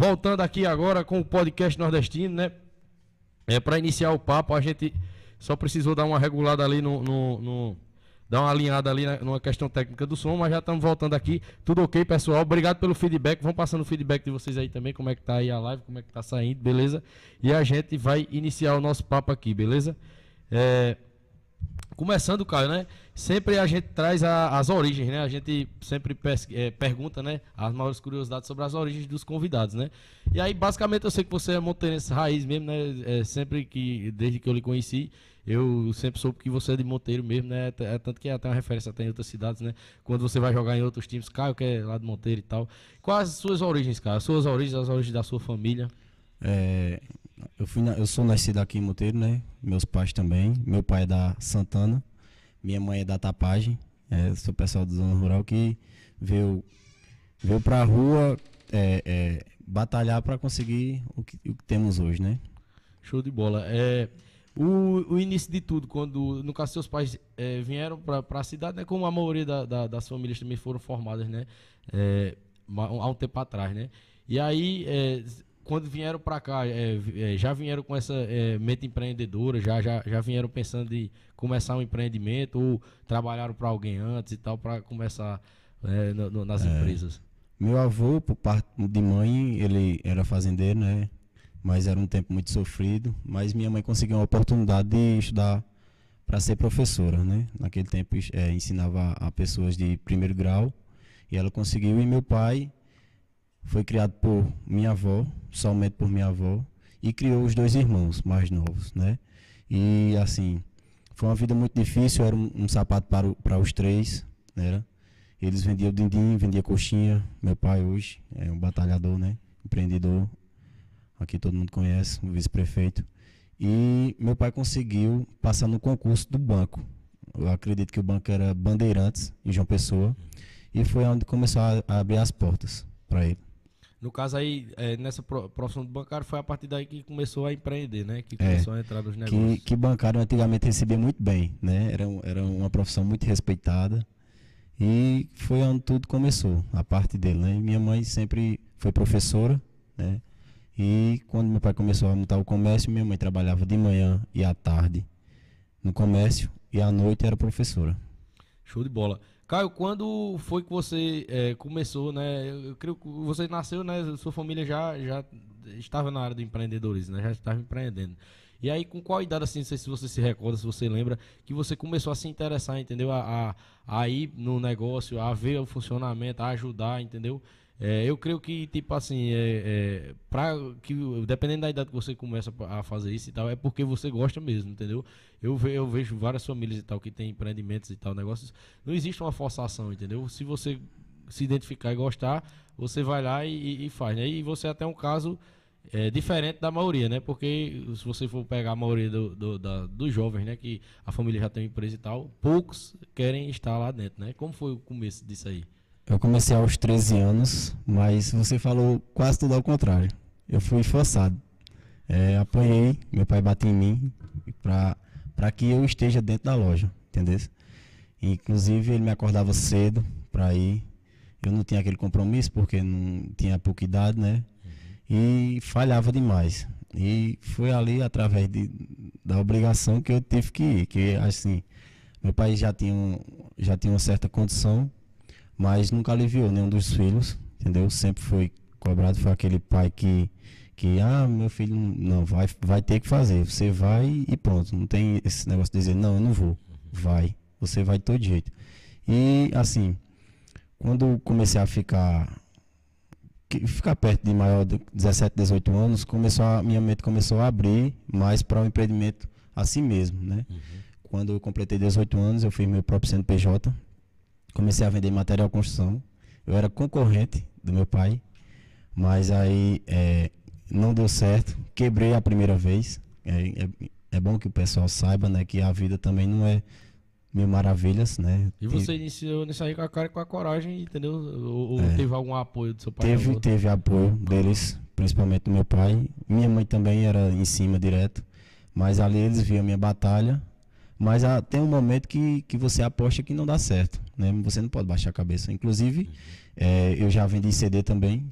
voltando aqui agora com o podcast nordestino, né? É, para iniciar o papo, a gente só precisou dar uma regulada ali no, no, no dar uma alinhada ali na, numa questão técnica do som, mas já estamos voltando aqui. Tudo ok, pessoal? Obrigado pelo feedback. Vão passando o feedback de vocês aí também, como é que tá aí a live, como é que tá saindo, beleza? E a gente vai iniciar o nosso papo aqui, beleza? É, começando, Caio, né? Sempre a gente traz a, as origens, né? A gente sempre é, pergunta, né? As maiores curiosidades sobre as origens dos convidados, né? E aí, basicamente, eu sei que você é montense raiz mesmo, né? É, sempre que, desde que eu lhe conheci, eu sempre soube que você é de Monteiro mesmo, né? É, tanto que é até uma referência até em outras cidades, né? Quando você vai jogar em outros times, Caio, que é lá de Monteiro e tal. Quais as suas origens, cara? As suas origens, as origens da sua família? É, eu, fui na, eu sou nascido aqui em Monteiro, né? Meus pais também. Meu pai é da Santana, minha mãe é da Tapagem. É, sou pessoal da zona rural que veio, veio pra rua é, é, batalhar para conseguir o que, o que temos hoje, né? Show de bola. É, o, o início de tudo, quando, no caso, seus pais é, vieram para a cidade, né? Como a maioria da, da, das famílias também foram formadas, né? É, há um tempo atrás, né? E aí, é, quando vieram para cá, é, é, já vieram com essa é, mente empreendedora, já, já, já vieram pensando em começar um empreendimento ou trabalharam para alguém antes e tal, para começar é, no, no, nas é. empresas? Meu avô, por parte de mãe, ele era fazendeiro, né? Mas era um tempo muito sofrido. Mas minha mãe conseguiu uma oportunidade de estudar para ser professora, né? Naquele tempo é, ensinava a pessoas de primeiro grau e ela conseguiu. E meu pai foi criado por minha avó, somente por minha avó, e criou os dois irmãos mais novos, né? E assim, foi uma vida muito difícil, era um, um sapato para, para os três, né? Eles vendiam dindim, vendiam coxinha. Meu pai hoje é um batalhador, né? Empreendedor. Aqui todo mundo conhece, o vice-prefeito. E meu pai conseguiu passar no concurso do banco. Eu acredito que o banco era Bandeirantes, em João Pessoa. E foi onde começou a abrir as portas para ele. No caso aí, é, nessa profissão do bancário, foi a partir daí que começou a empreender, né? Que começou é, a entrar nos negócios. Que, que bancário antigamente recebia muito bem, né? Era, era uma profissão muito respeitada. E foi onde tudo começou, a parte dele, né? Minha mãe sempre foi professora, né? E quando meu pai começou a montar o comércio, minha mãe trabalhava de manhã e à tarde no comércio e à noite era professora. Show de bola. Caio, quando foi que você é, começou, né? Eu creio que você nasceu, né? Sua família já, já estava na área do empreendedorismo, né? Já estava empreendendo. E aí, com qual idade, assim, não sei se você se recorda, se você lembra, que você começou a se interessar, entendeu? A, a, a ir no negócio, a ver o funcionamento, a ajudar, entendeu? É, eu creio que, tipo assim, é, é, pra que, dependendo da idade que você começa a fazer isso e tal, é porque você gosta mesmo, entendeu? Eu, ve, eu vejo várias famílias e tal que tem empreendimentos e tal, negócios. Não existe uma forçação, entendeu? Se você se identificar e gostar, você vai lá e, e faz, né? E você até um caso é, diferente da maioria, né? Porque se você for pegar a maioria do, do, dos jovens, né? Que a família já tem empresa e tal, poucos querem estar lá dentro, né? Como foi o começo disso aí? Eu comecei aos 13 anos, mas você falou quase tudo ao contrário. Eu fui forçado. É, apanhei, meu pai bateu em mim para que eu esteja dentro da loja, entendeu? Inclusive ele me acordava cedo para ir. Eu não tinha aquele compromisso porque não tinha pouca idade, né? E falhava demais. E foi ali através de, da obrigação que eu tive que ir, que assim, meu pai já tinha, um, já tinha uma certa condição mas nunca aliviou nenhum dos filhos, entendeu? Sempre foi cobrado, foi aquele pai que, que ah, meu filho não vai, vai ter que fazer, você vai e pronto, não tem esse negócio de dizer, não, eu não vou, vai, você vai de todo jeito. E assim, quando comecei a ficar ficar perto de maior de 17, 18 anos, começou a, minha mente começou a abrir mais para o um empreendimento assim mesmo, né? Uhum. Quando eu completei 18 anos, eu fiz meu próprio CNPJ, comecei a vender material de construção. Eu era concorrente do meu pai, mas aí é, não deu certo. Quebrei a primeira vez. É, é, é, bom que o pessoal saiba, né, que a vida também não é mil maravilhas, né? E você iniciou nisso aí com a cara e com a coragem, entendeu? Ou, ou é, teve algum apoio do seu pai? Teve, teve apoio deles, principalmente do meu pai. Minha mãe também era em cima direto, mas ali eles viam a minha batalha mas ah, tem um momento que, que você aposta que não dá certo. Né? Você não pode baixar a cabeça. Inclusive, é, eu já vendi CD também.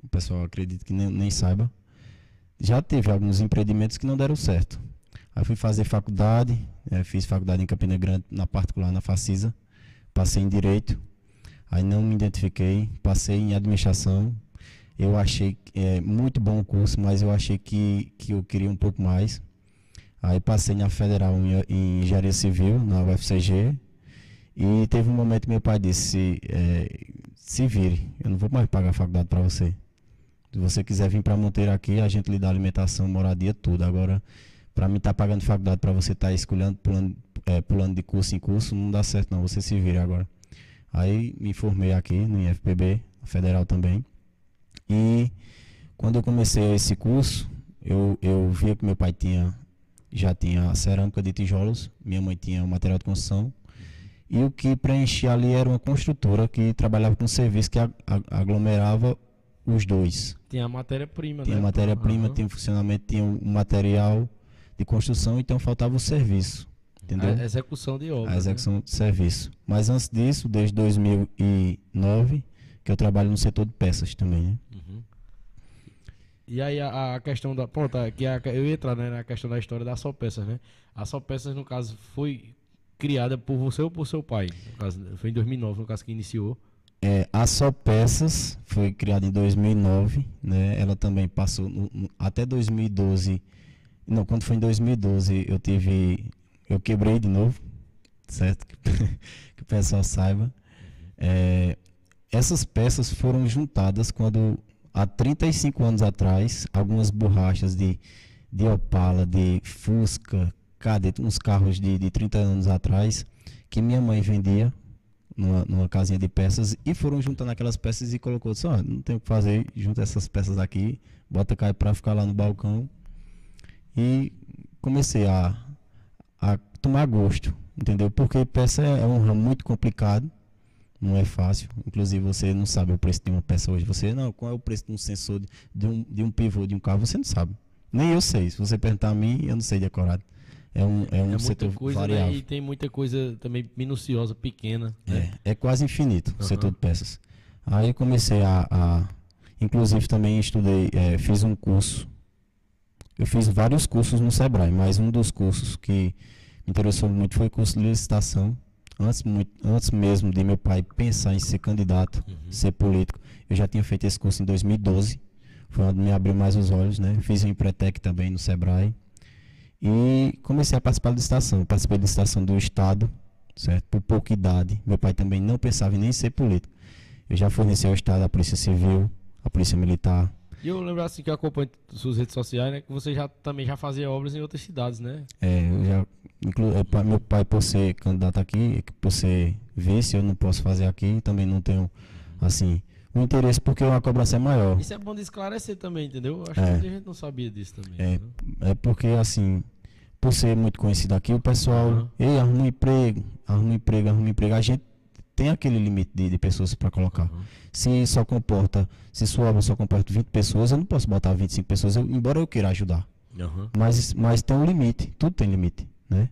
o pessoal acredita que nem, nem saiba. Já teve alguns empreendimentos que não deram certo. Aí fui fazer faculdade, é, fiz faculdade em Campina Grande, na particular, na Facisa. Passei em Direito, aí não me identifiquei, passei em Administração. Eu achei é, muito bom o curso, mas eu achei que, que eu queria um pouco mais. Aí passei na Federal em, Engenharia Civil, na UFCG. E teve um momento que meu pai disse: é, se vire, eu não vou mais pagar a faculdade para você. Se você quiser vir para Monteiro aqui, a gente lhe dá alimentação, moradia, tudo. Agora, para mim tá pagando faculdade para você estar tá escolhendo, pulando, é, pulando de curso em curso, não dá certo não, você se vire agora. Aí me formei aqui no IFPB, Federal também. E quando eu comecei esse curso, eu, eu via que meu pai tinha já tinha a cerâmica de tijolos, minha mãe tinha o material de construção. E o que preenchia ali era uma construtora que trabalhava com um serviço que aglomerava os dois. Tinha a matéria-prima, Tinha né? matéria-prima, uhum. tinha o funcionamento, tinha o material de construção, então faltava o serviço. Entendeu? A execução de obra. A execução né? de serviço. Mas antes disso, desde 2009, que eu trabalho no setor de peças também, né? E aí a, a, questão da. Pronto, que a, eu ia entrar né, na questão da história da Peças, né? A Peças, no caso, foi criada por você ou por seu pai? Caso, foi em 2009, no caso, que iniciou. É, a Só Peças foi criada em 2009, né? Ela também passou no, no, até 2012. Não, quando foi em 2012 eu tive, eu quebrei de novo, certo? que o pessoal saiba. É, essas peças foram juntadas quando há 35 anos atrás, algumas borrachas de, de Opala, de Fusca, Cadete, uns carros de, de 30 anos atrás, que minha mãe vendia numa, numa casinha de peças e foram juntando aquelas peças e colocou só, não tem o que fazer, junta essas peças aqui, bota cai para ficar lá no balcão. E comecei a, a tomar gosto, entendeu? Porque peça é, é um ramo muito complicado não é fácil. Inclusive, você não sabe o preço de uma peça hoje. Você, não, qual é o preço de um sensor, de, de um, de um pivô de um carro? Você não sabe. Nem eu sei. Se você perguntar a mim, eu não sei decorado. É um, é um é setor coisa, né? variável. Né? E tem muita coisa também minuciosa, pequena. Né? É, é quase infinito uhum. o setor de peças. Aí eu comecei a, a inclusive também estudei, é, fiz um curso. Eu fiz vários cursos no Sebrae, mas um dos cursos que me interessou muito foi o curso de licitação antes, muito, antes mesmo de meu pai pensar em ser candidato, uhum. ser político, eu já tinha feito esse curso em 2012. Foi onde me abriu mais os olhos, né? Fiz o Empretec também no Sebrae. E comecei a participar da licitação. Participei da licitação do Estado, certo? Por pouca idade. Meu pai também não pensava em nem ser político. Eu já forneci ao Estado a Polícia Civil, a Polícia Militar, e eu lembro assim que eu acompanho suas redes sociais, né? Que você já também já fazia obras em outras cidades, né? É, eu já. Meu pai, por ser candidato aqui, por ser vice, eu não posso fazer aqui, também não tenho, assim, o interesse porque uma cobrança é maior. Isso é bom de esclarecer também, entendeu? Acho é. que muita gente não sabia disso também. É, é porque, assim, por ser muito conhecido aqui, o pessoal, uhum. ei, arruma um emprego, arruma um emprego, arruma um emprego. A gente tem aquele limite de, de pessoas para colocar. Uhum. Se só comporta, se sua obra só comporta 20 pessoas, eu não posso botar 25 pessoas, eu, embora eu queira ajudar. Uhum. Mas, mas tem um limite, tudo tem limite, né?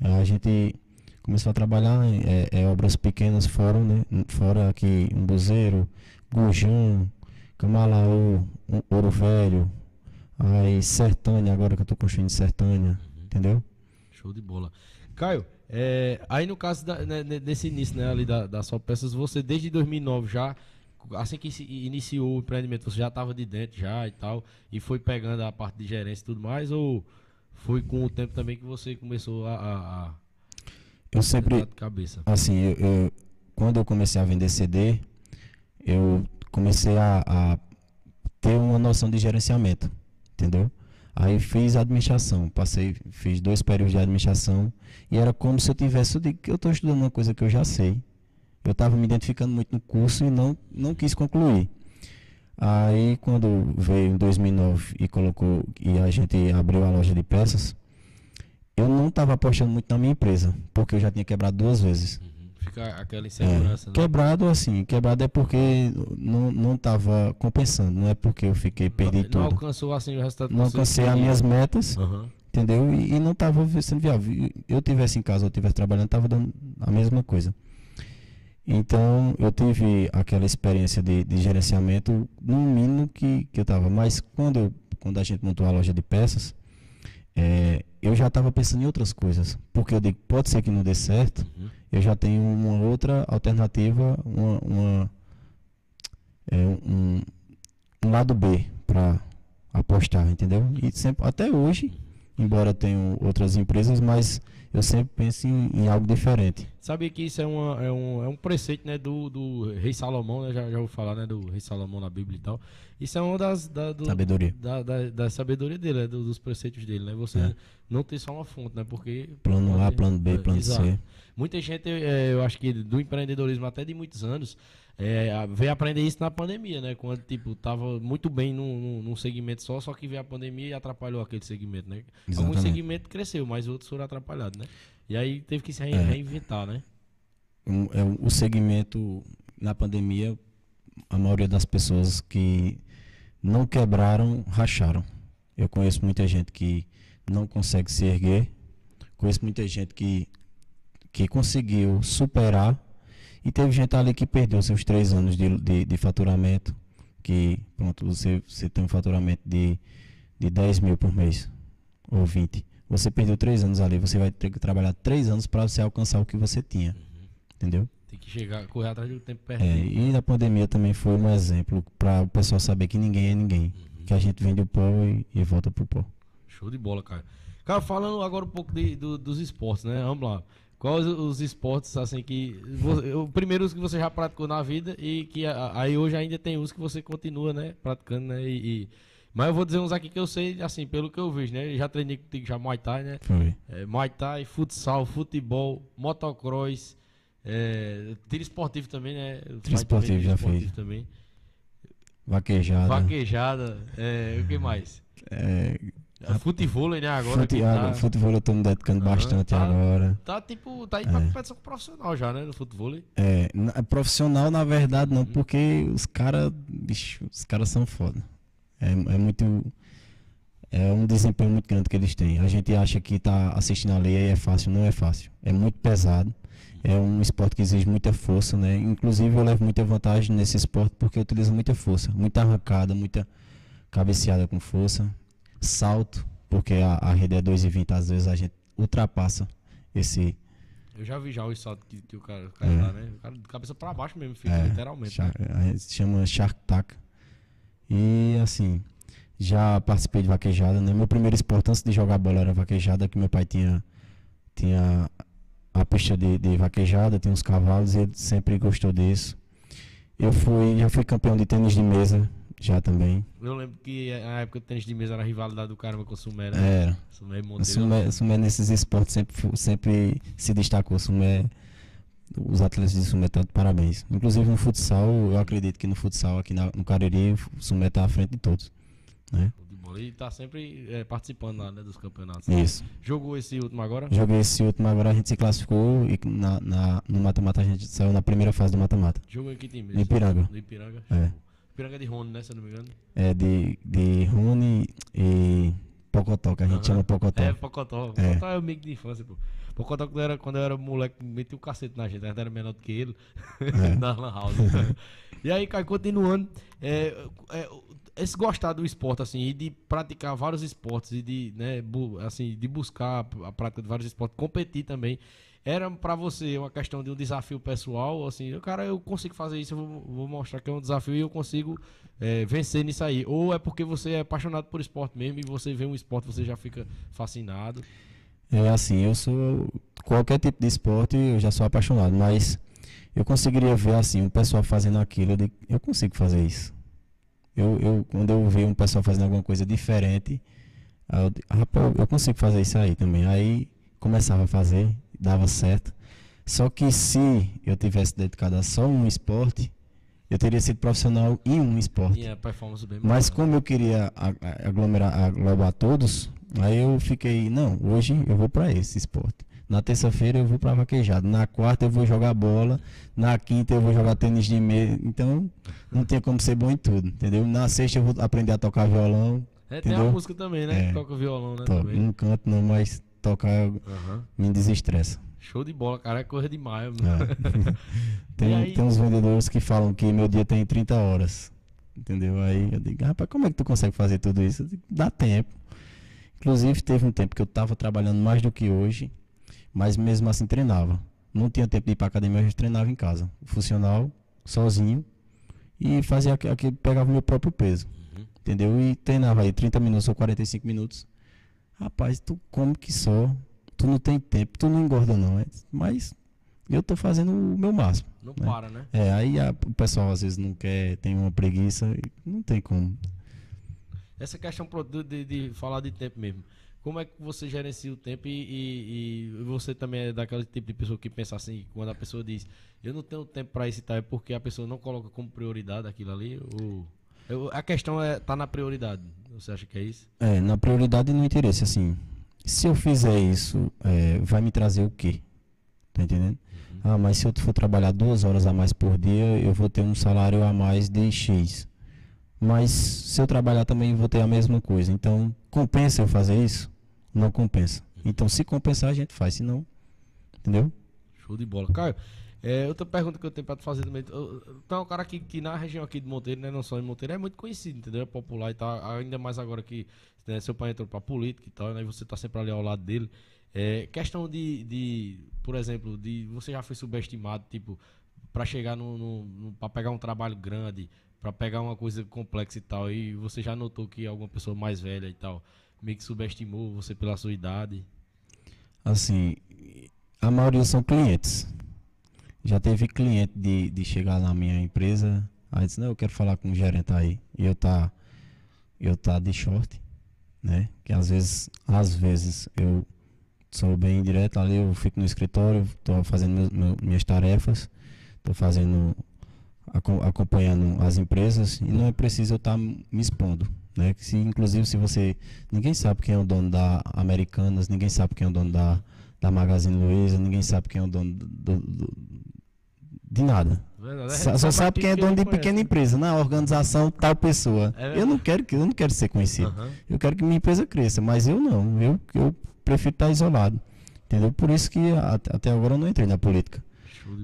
A gente começou a trabalhar em é, é, obras pequenas fora, né? Fora aqui, um buzeiro, Gujão, Camalaú, Ouro Velho, aí Sertânia, agora que eu estou construindo Sertânia, uhum. entendeu? Show de bola. Caio, é, aí no caso da, né, desse início né, ali da, da Só Peças, você desde 2009 já, assim que iniciou o empreendimento, você já estava de dentro já e tal, e foi pegando a parte de gerência e tudo mais, ou foi com o tempo também que você começou a... a, a eu sempre, cabeça? assim, eu, eu, quando eu comecei a vender CD, eu comecei a, a ter uma noção de gerenciamento, entendeu? Aí fiz administração, passei, fiz dois períodos de administração e era como se eu tivesse, eu digo que eu estou estudando uma coisa que eu já sei. Eu estava me identificando muito no curso e não, não quis concluir. Aí quando veio em 2009 e colocou e a gente abriu a loja de peças, eu não estava apostando muito na minha empresa, porque eu já tinha quebrado duas vezes. Fica aquela insegurança. É, né? Quebrado assim, quebrado é porque não, não tava compensando, não é porque eu fiquei perdi não, tudo. Não alcançou assim o resultado Não alcancei as minhas metas, uhum. entendeu? E, e, não tava sendo viável. Eu tivesse em casa, eu tivesse trabalhando, tava dando a mesma coisa. Então eu tive aquela experiência de, de gerenciamento no mínimo que, que eu estava. Mas quando, eu, quando a gente montou a loja de peças, é, eu já estava pensando em outras coisas. Porque eu digo, pode ser que não dê certo, Uhum. eu já tenho uma outra alternativa, uma, uma- é, um, um lado B para apostar, entendeu? E sempre, até hoje, embora tenha outras empresas, mas eu sempre penso em, em algo diferente. Sabia que isso é, uma, é, um, é um preceito né, do, do rei Salomão, né? Já, já ouvi falar né, do rei Salomão na Bíblia e tal. Isso é uma das... Da, do- Sabedoria. Da, da, da sabedoria dele, né, do- dos preceitos dele, né? Você É. não ter só uma fonte, né? Porque... Plano A, plano B, é, plano exato. C. Muita gente, é, eu acho que do empreendedorismo até de muitos anos, é, veio aprender isso na pandemia, né? Quando, tipo, tava muito bem num, num- num segmento só, só que veio a pandemia e atrapalhou aquele segmento, né? Alguns Exatamente. segmentos cresceu, mas outros foram atrapalhados, né? E aí teve que se É. reinventar, né? Um- é o- o segmento na pandemia, a maioria das pessoas que não quebraram, racharam. Eu conheço muita gente que não consegue se erguer, conheço muita gente que, que conseguiu superar e teve gente ali que perdeu seus três anos de, de, de faturamento, que pronto, você, você tem um faturamento de, de 10 mil por mês, ou 20. Você perdeu três anos ali, você vai ter que trabalhar três anos para você alcançar o que você tinha. Entendeu? Tem que chegar, correr atrás do tempo É, perdido. e a pandemia também foi um exemplo para o pessoal saber que ninguém é ninguém. Que a gente vem do pó e, e volta pro pó. Show de bola, cara. Cara, falando agora um pouco de- do- dos esportes, né? Vamos lá. Quais os, esportes, assim, que. O primeiro os que você já praticou na vida e que aí hoje ainda tem os que você continua, né? Praticando, né? E, e- mas eu vou dizer uns aqui que eu sei, assim, pelo que eu vejo, né? Eu já treinei contigo já Muay Thai, né? Foi. É, Muay Thai, futsal, futebol, motocross, é, tiro esportivo também, né? Tiro esportivo já fiz. também. Vaquejada. Vaquejada, é, o que mais? É, É, Futevôlei, né? Agora fute, que ah, tá, Futebol eu tô me dedicando bastante tá. agora. tá tipo, tá indo pra É. competição profissional já, né? No futevôlei. É, na- profissional, na verdade, não, porque os caras, bicho, os caras são foda. É, é muito. É um desempenho muito grande que eles têm. A gente acha que tá assistindo a lei aí é fácil, não é fácil. É muito pesado. É um esporte que exige muita força, né? Inclusive eu levo muita vantagem nesse esporte porque eu utilizo muita força, muita arrancada, muita cabeceada com força, salto, porque a, a rede é 2,20, às vezes a gente ultrapassa esse Eu já vi já o salto que, que o cara, o cara É. dá, né? O cara de cabeça pra baixo mesmo, fica É, literalmente. Char- né? A gente se chama Shark Tack. E assim, já participei de vaquejada, né? Meu primeiro esporte antes de jogar bola era vaquejada, que meu pai tinha, tinha a pista de, de vaquejada, tinha uns cavalos, e ele sempre gostou disso. Eu fui, já fui campeão de tênis de mesa, já também. Eu lembro que na época do tênis de mesa era a rivalidade do caramba com o Sumé, né? Era. Sumé e Monteiro. Sumé, Sumé nesses esportes sempre, sempre se destacou. O Sumé, os atletas de Sumé estão de parabéns. Inclusive no futsal, eu acredito que no futsal aqui na- no Cariri, o Sumé está à frente de todos. Né? E tá sempre é, participando lá, né, dos campeonatos. Isso. Jogou esse último agora? Joguei esse último, agora a gente se classificou e na, na- no mata-mata a gente saiu na primeira fase do mata-mata. Jogou em que time? No Ipiranga. No Ipiranga? É. Show. Ipiranga de Rony, né, se eu não me engano. É de, de Rune e Pocotó, que a gente chama Pocotó. É, Pocotó. É. Pocotó é o amigo de infância, pô. Pocotó, quando eu era, quando eu era moleque, metia o cacete na gente. A gente era menor do que ele. É. na Lan House. e aí, cara, continuando. É, é, esse gostar do esporte, assim, e de praticar vários esportes, e de, né, assim, de buscar a prática de vários esportes, competir também. Era pra você uma questão de um desafio pessoal, assim, cara, eu consigo fazer isso, eu vou, vou mostrar que é um desafio e eu consigo é, vencer nisso aí. Ou é porque você é apaixonado por esporte mesmo e você vê um esporte, você já fica fascinado. É assim, eu sou. Qualquer tipo de esporte eu já sou apaixonado, mas eu conseguiria ver assim, o pessoal fazendo aquilo, eu, digo, eu consigo fazer isso. Eu, eu, quando eu vejo um pessoal fazendo alguma coisa diferente, eu, rapaz, eu consigo fazer isso aí também. Aí começava a fazer, dava certo. Só que se eu tivesse dedicado a só um esporte, eu teria sido profissional em um esporte. Tinha performance bem Mas bacana. como eu queria aglomerar, aglobar todos, aí eu fiquei, não, hoje eu vou para esse esporte. Na terça-feira eu vou para vaquejada, na quarta eu vou jogar bola, na quinta eu vou jogar tênis de meia. Então, não tinha como ser bom em tudo, entendeu? Na sexta eu vou aprender a tocar violão, É, tem a música também, né? É. Toca violão, né? to- também. não canto não, mas tocar eu- Aham. me desestressa. Show de bola, cara. É correr demais. É. tem, aí... tem uns vendedores que falam que meu dia tem 30 horas. Entendeu? Aí eu digo, rapaz, como é que tu consegue fazer tudo isso? Digo, Dá tempo. Inclusive, teve um tempo que eu estava trabalhando mais do que hoje, mas mesmo assim treinava. Não tinha tempo de ir para academia, eu treinava em casa. Funcional, sozinho. E fazia aquilo, pegava o meu próprio peso. Uhum. Entendeu? E treinava aí 30 minutos ou 45 minutos. Rapaz, tu come que só tu não tem tempo, tu não engorda não, é, mas eu tô fazendo o meu máximo. Não né? para, né? É, aí a, o pessoal às vezes não quer, tem uma preguiça, não tem como. Essa questão de, de, de falar de tempo mesmo. Como é que você gerencia o tempo e, e, e, você também é daquele tipo de pessoa que pensa assim, quando a pessoa diz, eu não tenho tempo para esse tal, é porque a pessoa não coloca como prioridade aquilo ali? Ou... Eu, a questão é tá na prioridade. Você acha que é isso? É, na prioridade e no interesse, assim se eu fizer isso, é, vai me trazer o quê? Tá entendendo? Uhum. Ah, mas se eu for trabalhar duas horas a mais por dia, eu vou ter um salário a mais de X. Mas se eu trabalhar também, vou ter a mesma coisa. Então, compensa eu fazer isso? Não compensa. Uhum. Então, se compensar, a gente faz. Se não, entendeu? Show de bola. Caio, é, outra pergunta que eu tenho para te fazer também. Então, é um cara que, que na região aqui de Monteiro, né, não só em Monteiro, é muito conhecido, entendeu? É popular e tal. Ainda mais agora que né, seu pai entrou para política e tal, né, e você tá sempre ali ao lado dele. É, questão de, de, por exemplo, de você já foi subestimado, tipo, para chegar no, no, no para pegar um trabalho grande, para pegar uma coisa complexa e tal, e você já notou que alguma pessoa mais velha e tal meio que subestimou você pela sua idade? Assim, a maioria são clientes. Já teve cliente de, de chegar na minha empresa, aí disse, não, eu quero falar com o gerente aí. E eu tá, eu tá de short, né? Que às vezes, às vezes eu sou bem direto ali, eu fico no escritório, estou fazendo minhas tarefas, estou fazendo, acompanhando as empresas e não é preciso eu estar tá me expondo. Né? Se, inclusive se você. Ninguém sabe quem é o dono da Americanas, ninguém sabe quem é o dono da, da Magazine Luiza, ninguém sabe quem é o dono do, do, de nada. Só, só sabe quem é dono de pequena empresa, na organização tal pessoa. É eu não quero que eu não quero ser conhecido. Uhum. Eu quero que minha empresa cresça, mas eu não. Eu, eu prefiro estar isolado. Entendeu? Por isso que até agora eu não entrei na política.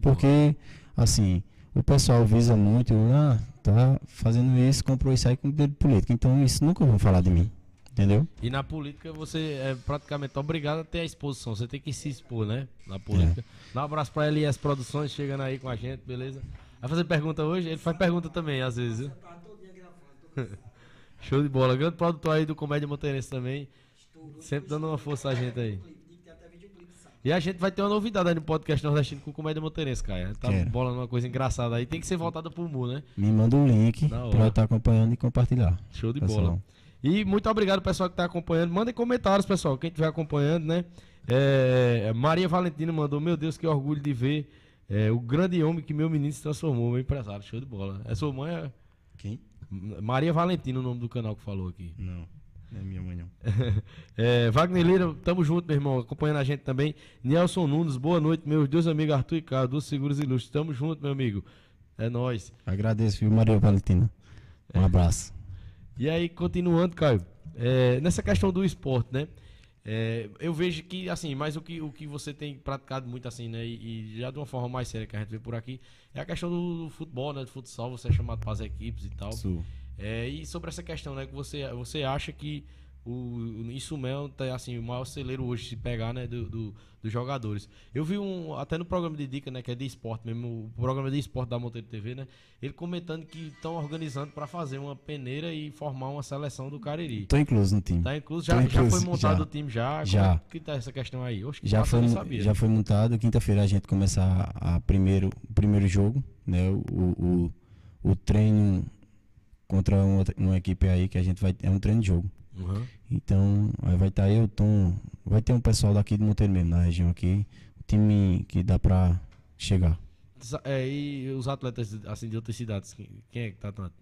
Porque assim, o pessoal visa muito, ah, tá fazendo isso, comprou isso aí com dedo político. Então isso nunca vão falar de mim. Entendeu? E na política você é praticamente obrigado a ter a exposição. Você tem que se expor, né? Na política. É. Dá um abraço pra LS Produções chegando aí com a gente, beleza? Vai fazer pergunta hoje? Ele faz pergunta também, às vezes. Show de bola. Grande produtor aí do Comédia Monteirense também. Sempre dando uma força a gente aí. E a gente vai ter uma novidade aí no podcast nordestino com Comédia Monteirense, cara. Tá Quero. bolando uma coisa engraçada aí. Tem que ser voltada pro Mu, né? Me manda um link pra eu estar tá acompanhando e compartilhar. Show de pessoal. bola. E muito obrigado, pessoal, que está acompanhando. Mandem comentários, pessoal, quem estiver acompanhando, né? É, Maria Valentina mandou, meu Deus, que orgulho de ver é, o grande homem que meu menino se transformou, meu empresário. Show de bola. É sua mãe? É... Quem? Maria Valentina, o nome do canal que falou aqui. Não. Não é minha mãe, não. é, Wagner Lira, tamo junto, meu irmão, acompanhando a gente também. Nelson Nunes, boa noite, meus dois amigos Arthur e Carlos, dos Seguros Ilustres. Tamo junto, meu amigo. É nóis. Agradeço, viu, Maria Valentina. Um é. abraço. E aí, continuando, Caio, é, nessa questão do esporte, né? É, eu vejo que, assim, mas o que, o que você tem praticado muito, assim, né? E, e, já de uma forma mais séria que a gente vê por aqui, é a questão do, do futebol, né? Do futsal, você é chamado para as equipes e tal. É, e sobre essa questão, né? Que você, você acha que o, o Insumel tá assim, o maior celeiro hoje se pegar, né, do, do, dos jogadores. Eu vi um, até no programa de dica, né, que é de esporte mesmo, o programa de esporte da Monteiro TV, né, ele comentando que estão organizando para fazer uma peneira e formar uma seleção do Cariri. Tô incluso no time. Tá incluso, já, incluso, já foi montado já. o time já? Já. Como é que tá essa questão aí? Oxe, já foi, sabia, já né? foi montado, quinta-feira a gente começar a primeiro, o primeiro jogo, né, o, o, o treino contra uma, uma equipe aí que a gente vai, é um treino de jogo. Uhum. Então, aí vai estar tá eu, Tom, vai ter um pessoal daqui de Monteiro mesmo, na região aqui, o time que dá pra chegar. É, e os atletas assim de outras cidades, quem é que tá atuando?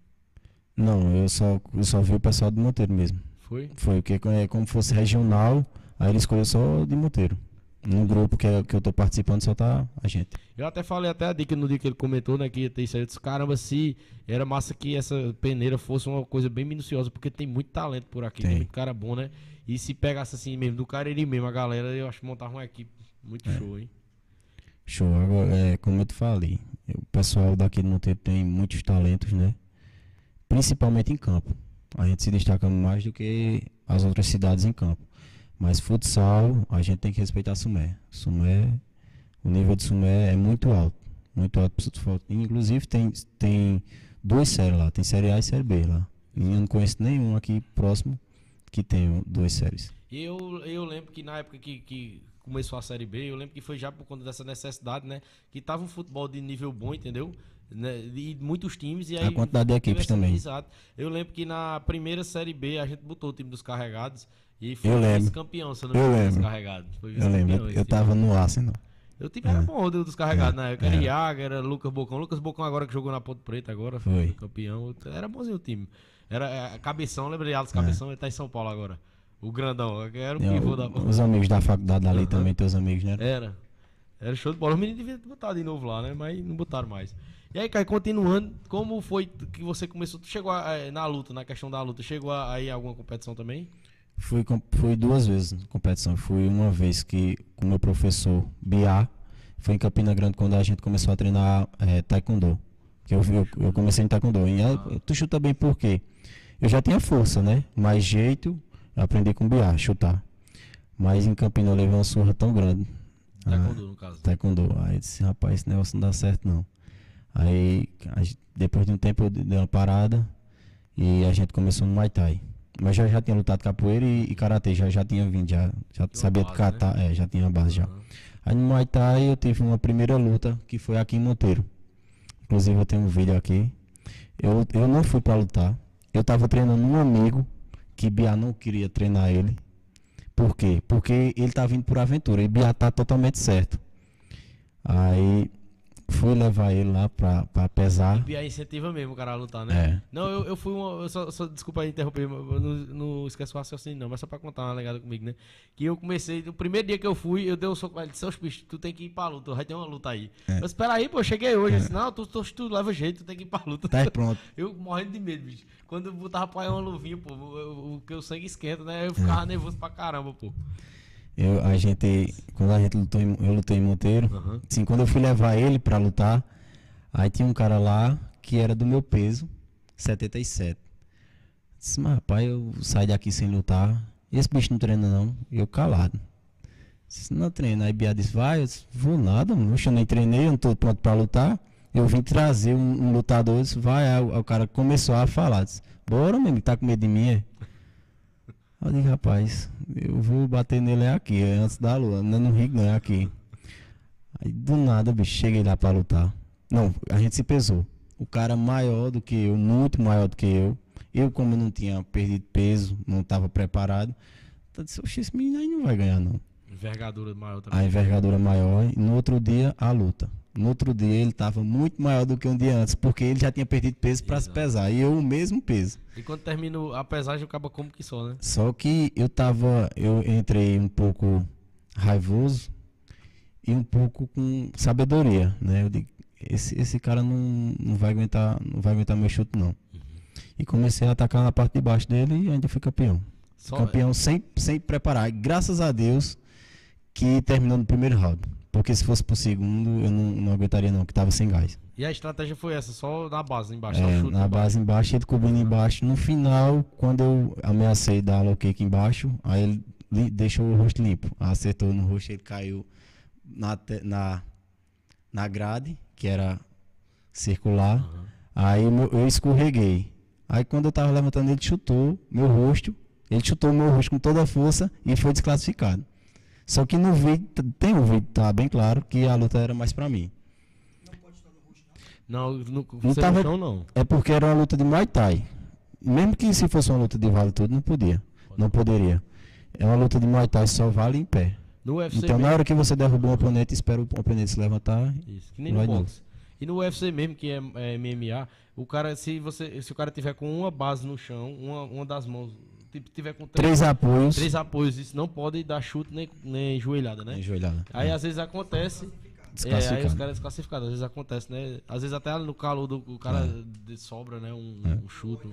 Não, eu só, eu só vi o pessoal de Monteiro mesmo. Foi? Foi, porque é como fosse regional, aí ele escolheu só de Monteiro. No grupo que, que eu tô participando só tá a gente. Eu até falei até a dica no dia que ele comentou, né, que ia ter isso aí. Eu disse, caramba, se era massa que essa peneira fosse uma coisa bem minuciosa, porque tem muito talento por aqui, tem, tem muito cara bom, né? E se pegasse assim mesmo, do Cariri mesmo, a galera, eu acho que montava uma equipe muito é. show, hein? Show. Agora, é, como eu te falei, o pessoal daqui do Monteiro tem muitos talentos, né? Principalmente em campo. A gente se destaca mais do que as outras cidades em campo. Mas futsal, a gente tem que respeitar Sumé. Sumé, o nível de Sumé é muito alto. Muito alto pro futebol. Inclusive tem, tem duas séries lá, tem série A e série B lá. E eu não conheço nenhum aqui próximo que tenha duas séries. Eu, eu lembro que na época que, que começou a Série B, eu lembro que foi já por conta dessa necessidade, né? Que tava um futebol de nível bom, entendeu? Né? E muitos times. E aí, A quantidade de equipes também. Exato. Eu lembro que na primeira Série B a gente botou o time dos carregados e foi Eu lembro. vice-campeão, se eu não Eu me engano, carregados. Foi Eu lembro, eu, eu tava no Arsenal. O time era É. bom do- dos carregados, É, né? Era é. Iaga, era Lucas Bocão. Lucas Bocão agora que jogou na Ponte Preta agora, foi, Foi. campeão. Era bonzinho o time. Era é, Cabeção, lembra de Alex É. Cabeção? Ele tá em São Paulo agora. O grandão, era o Tem pivô o- da os amigos da faculdade ali Aham. também, teus amigos, né? Era. Era show de bola. Os meninos deviam botar de novo lá, né? Mas não botaram mais. E aí, Caio, continuando, como foi que você começou? Tu chegou a- na luta, na questão da luta, chegou a, a ir a alguma competição também? Fui, fui duas vezes na competição. Fui uma vez que com o meu professor Biá, foi em Campina Grande quando a gente começou a treinar eh, taekwondo. Que eu, eu, eu comecei em taekwondo. E ah, tu chuta bem por quê? Eu já tinha força, né? Mais jeito, eu aprendi com Biá, chutar. Mas em Campina eu levei uma surra tão grande. Ah, Taekwondo, no caso. taekwondo. Aí eu disse, rapaz, esse negócio não dá certo não. Aí, depois de um tempo eu dei uma parada e a gente começou no Muay Thai. Mas já, já tinha lutado capoeira e, e karatê, já, já tinha vindo, já, já sabia base, catar, é, já tinha a base já. Aham. Aí no Muay Thai eu tive uma primeira luta que foi aqui em Monteiro. Inclusive eu tenho um vídeo aqui. Eu, eu não fui pra lutar. Eu tava treinando um amigo que Bia não queria treinar ele. Por quê? Porque ele tá vindo por aventura e Bia tá totalmente certo. Aí fui levar ele lá pra, pra pesar. E aí incentiva mesmo o cara a lutar, né? É. Não, eu, eu fui uma. Eu só, só- desculpa aí interromper, mas eu não, não esqueço o raciocínio, não, mas só pra contar uma legada comigo, né? Que eu comecei, no primeiro dia que eu fui, eu dei um soco pra ele, disse, "Ô, bicho, tu tem que ir pra luta, vai ter uma luta aí. É. Mas espera aí, pô, eu cheguei hoje. Eu disse, não, tu, tu, tu leva jeito, tu tem que ir pra luta. Tá aí pronto. Eu morrendo de medo, bicho. Quando eu botava pra uma luvinha, pô, porque o sangue esquenta, né? Eu ficava nervoso pra caramba, pô. Eu, a gente, quando a gente lutou, em- eu lutei em Monteiro, Aham. Sim, quando eu fui levar ele pra lutar, aí tinha um cara lá que era do meu peso, 77. Disse, mas rapaz, eu saí daqui sem lutar. Esse bicho não treina não. Eu calado. Disse, não treina. Aí Bia disse, vai, eu disse, vou nada. Oxe, Eu nem treinei, eu não tô pronto pra lutar. Eu vim trazer um, um lutador, eu disse, vai. Aí, o- aí o cara começou a falar, disse, bora, menino, tá com medo de mim, é? Eu digo, rapaz, eu vou bater nele é aqui, é antes da lua. Não é no ringue, não, é aqui. Aí do nada, bicho, cheguei lá pra lutar. Não, a gente se pesou. O cara maior do que eu, muito maior do que eu. Eu, como não tinha perdido peso, não estava preparado, eu disse, oxe, esse menino aí não vai ganhar, não. Envergadura maior A também. envergadura maior, e no outro dia, a luta. No outro dia, ele estava muito maior do que um dia antes, porque ele já tinha perdido peso para se pesar. E eu, o mesmo peso. E quando termina a pesagem, acaba como que só, né? Só que eu tava, eu entrei um pouco raivoso e um pouco com sabedoria, né? Eu digo, esse, esse cara não, não vai aguentar, não vai aguentar meu chute não. E comecei a atacar na parte de baixo dele e ainda fui campeão. Só, campeão sem, sem preparar. E graças a Deus que terminou no primeiro round. Porque se fosse pro segundo, eu não, não aguentaria não, que tava sem gás. E a estratégia foi essa, só na base, embaixo, É, chute na base embaixo, ele cobrindo embaixo. No final, quando eu ameacei dar low kick embaixo, aí ele li- deixou o rosto limpo. Acertou no rosto, ele caiu na, na, na grade, que era circular. Aham. Aí eu escorreguei. Aí quando eu tava levantando, ele chutou meu rosto. Ele chutou meu rosto com toda a força e foi desclassificado. Só que no vídeo, tem um vídeo, tá bem claro, que a luta era mais pra mim. Não, no, Não você tava- no chão, não. É porque era uma luta de Muay Thai. Mesmo que se fosse uma luta de vale tudo, não podia. Não poderia. É uma luta de Muay Thai, só vale em pé. No UFC Então na mesmo, hora que você derruba um oponente, espera o oponente se levantar. isso, que nem no boxe. E no UFC mesmo, que é, é MMA, o cara, se você, se o cara tiver com uma base no chão, uma, uma das mãos, tiver com três, Três apoios. três apoios, isso não pode dar chute nem, nem joelhada, né? Enjoelhada. Aí às vezes acontece. É, aí os caras desclassificados, às vezes acontece, né? Às vezes até no calor do o cara É. de- sobra, né? Um, É. um chute.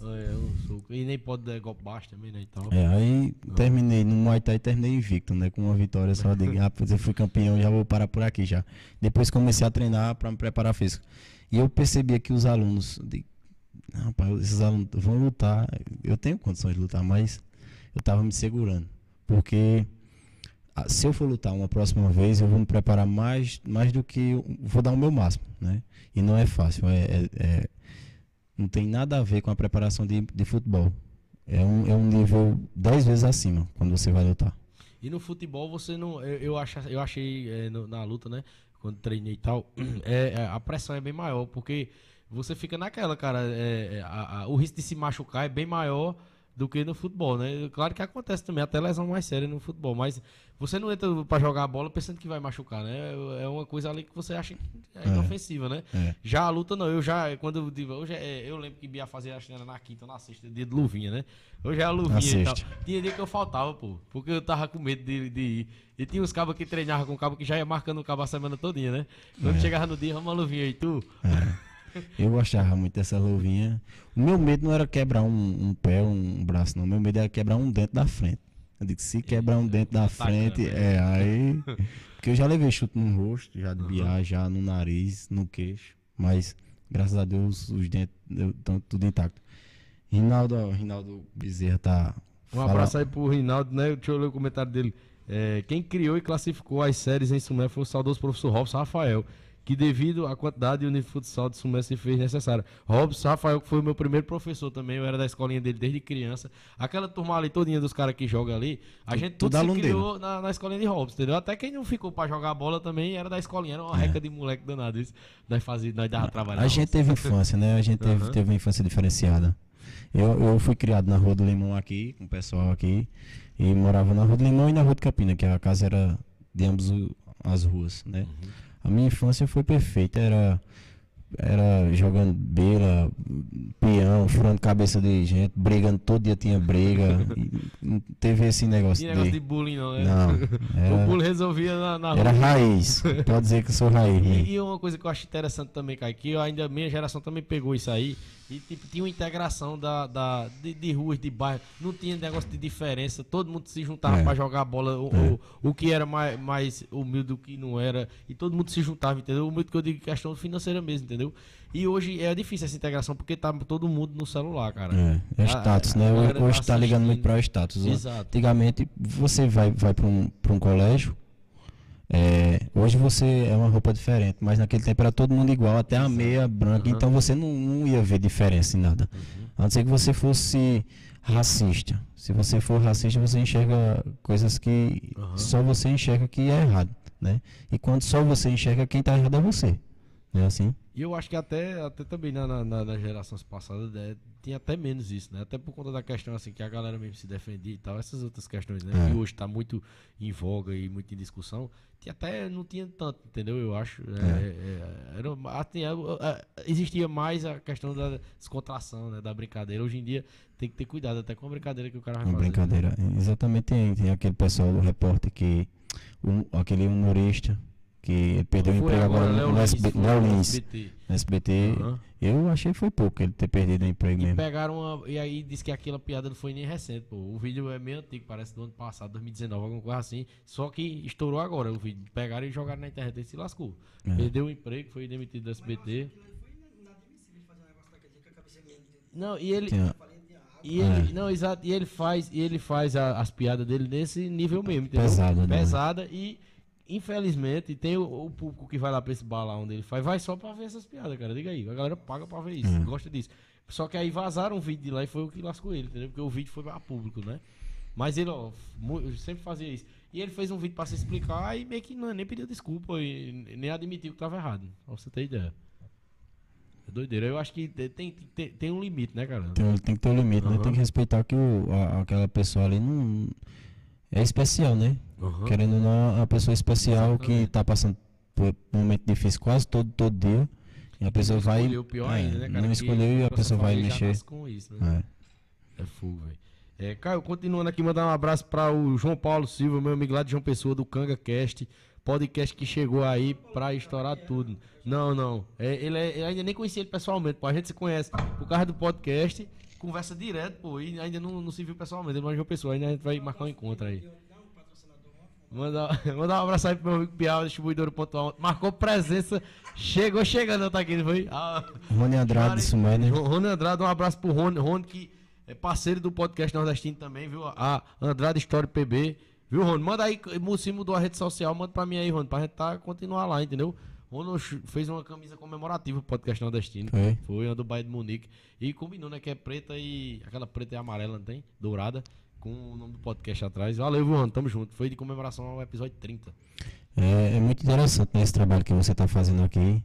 É, um. E nem pode dar golpe baixo também, né? E tal. É, aí terminei no Muay Thai, terminei invicto, né? Com uma vitória só. De, pois eu fui campeão, já vou parar por aqui já. Depois comecei a treinar para me preparar físico. E eu percebia que os alunos, de, rapaz, esses alunos vão lutar. Eu tenho condições de lutar, mas eu tava me segurando. Porque ah, se eu for lutar uma próxima vez, eu vou me preparar mais, mais do que. Vou dar o meu máximo, né? E não é fácil. É, é- é- não tem nada a ver com a preparação de, de futebol. É um, é um nível 10 vezes acima quando você vai lutar. E no futebol você não. Eu, eu, acha, eu achei é, no- na luta, né? Quando treinei e tal, é, é, a pressão é bem maior, porque você fica naquela, cara. é, é, a- a- o risco de se machucar é bem maior do que no futebol, né? Claro que acontece também, até lesão mais séria no futebol, mas você não entra pra jogar a bola pensando que vai machucar, né? É uma coisa ali que você acha que é É. inofensiva, né? É. Já a luta não, eu já, quando eu digo, hoje é- eu lembro que Bia fazia acho que era na quinta ou na sexta, dia de luvinha, né? Hoje é a luvinha e tal. Tinha dia que eu faltava, pô, porque eu tava com medo de, de ir. E tinha uns cabos que treinavam com cabo que já ia marcando o cabo a semana todinha, né? Quando É. chegava no dia, uma luvinha aí, tu. Eu gostava muito dessa luvinha. O meu medo não era quebrar um, um pé, um braço, não. O meu medo era quebrar um dente da frente. Eu digo, se quebrar um dente da frente, é, aí. Porque eu já levei chute no rosto, já de biar, já no nariz, no queixo. Mas, graças a Deus, os dentes estão tudo intacto. Rinaldo, Rinaldo Bezerra tá. Um fala- abraço aí pro Rinaldo, né? Deixa eu ler o comentário dele. É, quem criou e classificou as séries em Sumé foi o saudoso professor Robson Rafael, que devido à quantidade e o nível de futsal de Sumé se fez necessário. Robson Rafael, que foi o meu primeiro professor também, eu era da escolinha dele desde criança. Aquela turma ali todinha dos caras que jogam ali, a gente tudo tudo se criou na, na escolinha de Robson, entendeu? Até quem não ficou pra jogar bola também era da escolinha, era uma É. reca de moleque danado. Isso. Nós, fazia, nós dava trabalho. A gente teve infância, né? A gente teve, Aham. teve uma infância diferenciada. Eu, eu fui criado na Rua do Limão aqui, com o pessoal aqui, e morava na Rua do Limão e na Rua de Campina, que a casa era de ambas as ruas, né? Uhum. A minha infância foi perfeita, era era jogando beira, peão, furando cabeça de gente, brigando, todo dia tinha briga. e não teve esse negócio Tinha negócio de de. bullying, não, né? Não, O era, bullying resolvia na, na era rua. raiz. Pode dizer que eu sou raiz. né? E, e uma coisa que eu acho interessante também, Kai, que eu ainda a minha geração também pegou isso aí. E tipo, tinha uma integração da, da, de, de ruas, de bairro. Não tinha negócio de diferença. Todo mundo se juntava É. pra jogar bola. O, É. o, o que era mais, mais humilde, o que não era. E todo mundo se juntava, entendeu? Humilde que eu digo questão financeira mesmo, entendeu? E hoje é difícil essa integração porque tá todo mundo no celular, cara. É, é status, a- né? a Hoje- galera Hoje tá tá ligando muito para o status. Exato. Antigamente, você vai, vai para um, pra um colégio, é, hoje você é uma roupa diferente, mas naquele tempo era todo mundo igual, até a meia branca, Aham. então você não, não ia ver diferença em nada. Uhum. A não ser que você fosse racista. Se você for racista, você enxerga coisas que Aham. só você enxerga que é errado, né? E quando só você enxerga, quem tá errado é você. Não é assim? E eu acho que até, até também na, na, na- nas gerações passadas né, tinha até menos isso, né? Até por conta da questão assim que a galera mesmo se defendia e tal, essas outras questões, né? É. Que hoje tá muito em voga e muito em discussão. Tinha até não tinha tanto, entendeu? Eu acho. É, é, era, ah, tinha, ah, existia mais a questão da descontração, né? Da brincadeira. Hoje em dia tem que ter cuidado até com a brincadeira que o cara vai Uma fazer. brincadeira. Exatamente, tem, tem aquele pessoal, o repórter que. um- aquele humorista que ele perdeu o emprego agora, Léo no, SB, Léo Lins, SBT. no SBT. Aham. Eu achei que foi pouco ele ter perdido o emprego E mesmo. pegaram uma. E aí disse que aquela piada não foi nem recente, pô. O vídeo é meio antigo, parece do ano passado, 2019, alguma coisa assim. Só que estourou agora o vídeo. Pegaram e jogaram na internet e se lascou. É. Perdeu o emprego, foi demitido do SBT. Não, e ele. Tinha- E É. ele, não, exato, e ele faz, e ele faz a- as piadas dele nesse nível mesmo, entendeu? Pesada, né? Pesada e infelizmente tem o, o público que vai lá pra esse lá onde ele faz, vai só pra ver essas piadas, cara. Diga aí, a galera paga pra ver isso, É. gosta disso. Só que aí vazaram um vídeo de lá e foi o que lascou ele, entendeu? Porque o vídeo foi pra público, né? Mas ele, ó, sempre fazia isso. E ele fez um vídeo pra se explicar e meio que não, nem pediu desculpa e nem admitiu que tava errado. Pra você ter ideia. É doideira. Eu acho que tem, tem, tem um limite, né, cara? Tem, tem que ter um limite, né? Aham. Tem que respeitar que o, a- aquela pessoa ali não. É especial, né? Aham. Querendo ou não, é uma pessoa especial que Exatamente. tá passando por um momento difícil quase todo, todo dia. E a pessoa vai. escolheu pior é, ainda, né, cara? Não Que escolheu e a pessoa vai mexer. com isso, né? É. É fogo, velho. É, Caio, continuando aqui, mandar um abraço para o João Paulo Silva, meu amigo lá de João Pessoa, do Canga Cast. podcast que chegou aí pra estourar tudo. Não, não. É, ele é, eu ainda nem conhecia ele pessoalmente, pô. A gente se conhece por causa do podcast, conversa direto, pô, e ainda não, não se viu pessoalmente. Mais uma pessoa, ainda a gente vai marcar um encontro aí. Mandar, mandar um abraço aí pro meu amigo Piau, distribuidor pontual. Marcou presença, chegou chegando, tá aqui, não foi? Ah, Rony Andrade, isso mesmo, né? Rony Andrade, um abraço pro Rony, Rony que é parceiro do podcast nordestino também, viu? A Andrade Story PB, viu, Rony? Manda aí, se mudou a rede social, manda pra mim aí, Rony, pra gente tá, continuar lá, entendeu? Rony fez uma camisa comemorativa pro podcast nordestino. Foi. Foi, a do Bairro de Munique. E combinou, né? Que é preta e. Aquela preta e amarela, não tem? Dourada. Com o nome do podcast atrás. Valeu, Rony? Tamo junto. Foi de comemoração ao episódio 30. É, é muito interessante né, esse trabalho que você tá fazendo aqui.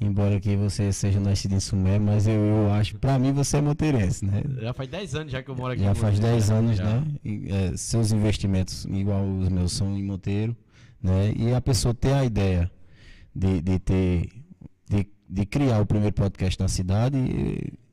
Embora que você seja nascido em Sumé, mas eu, eu acho, pra mim você é monteirense, né? Já faz 10 anos já que eu moro aqui. Já faz Monteiro, 10 anos, já. né? E, é, seus investimentos, igual os meus, são em Monteiro, né? E a pessoa ter a ideia de, de ter, de, de criar o primeiro podcast na cidade,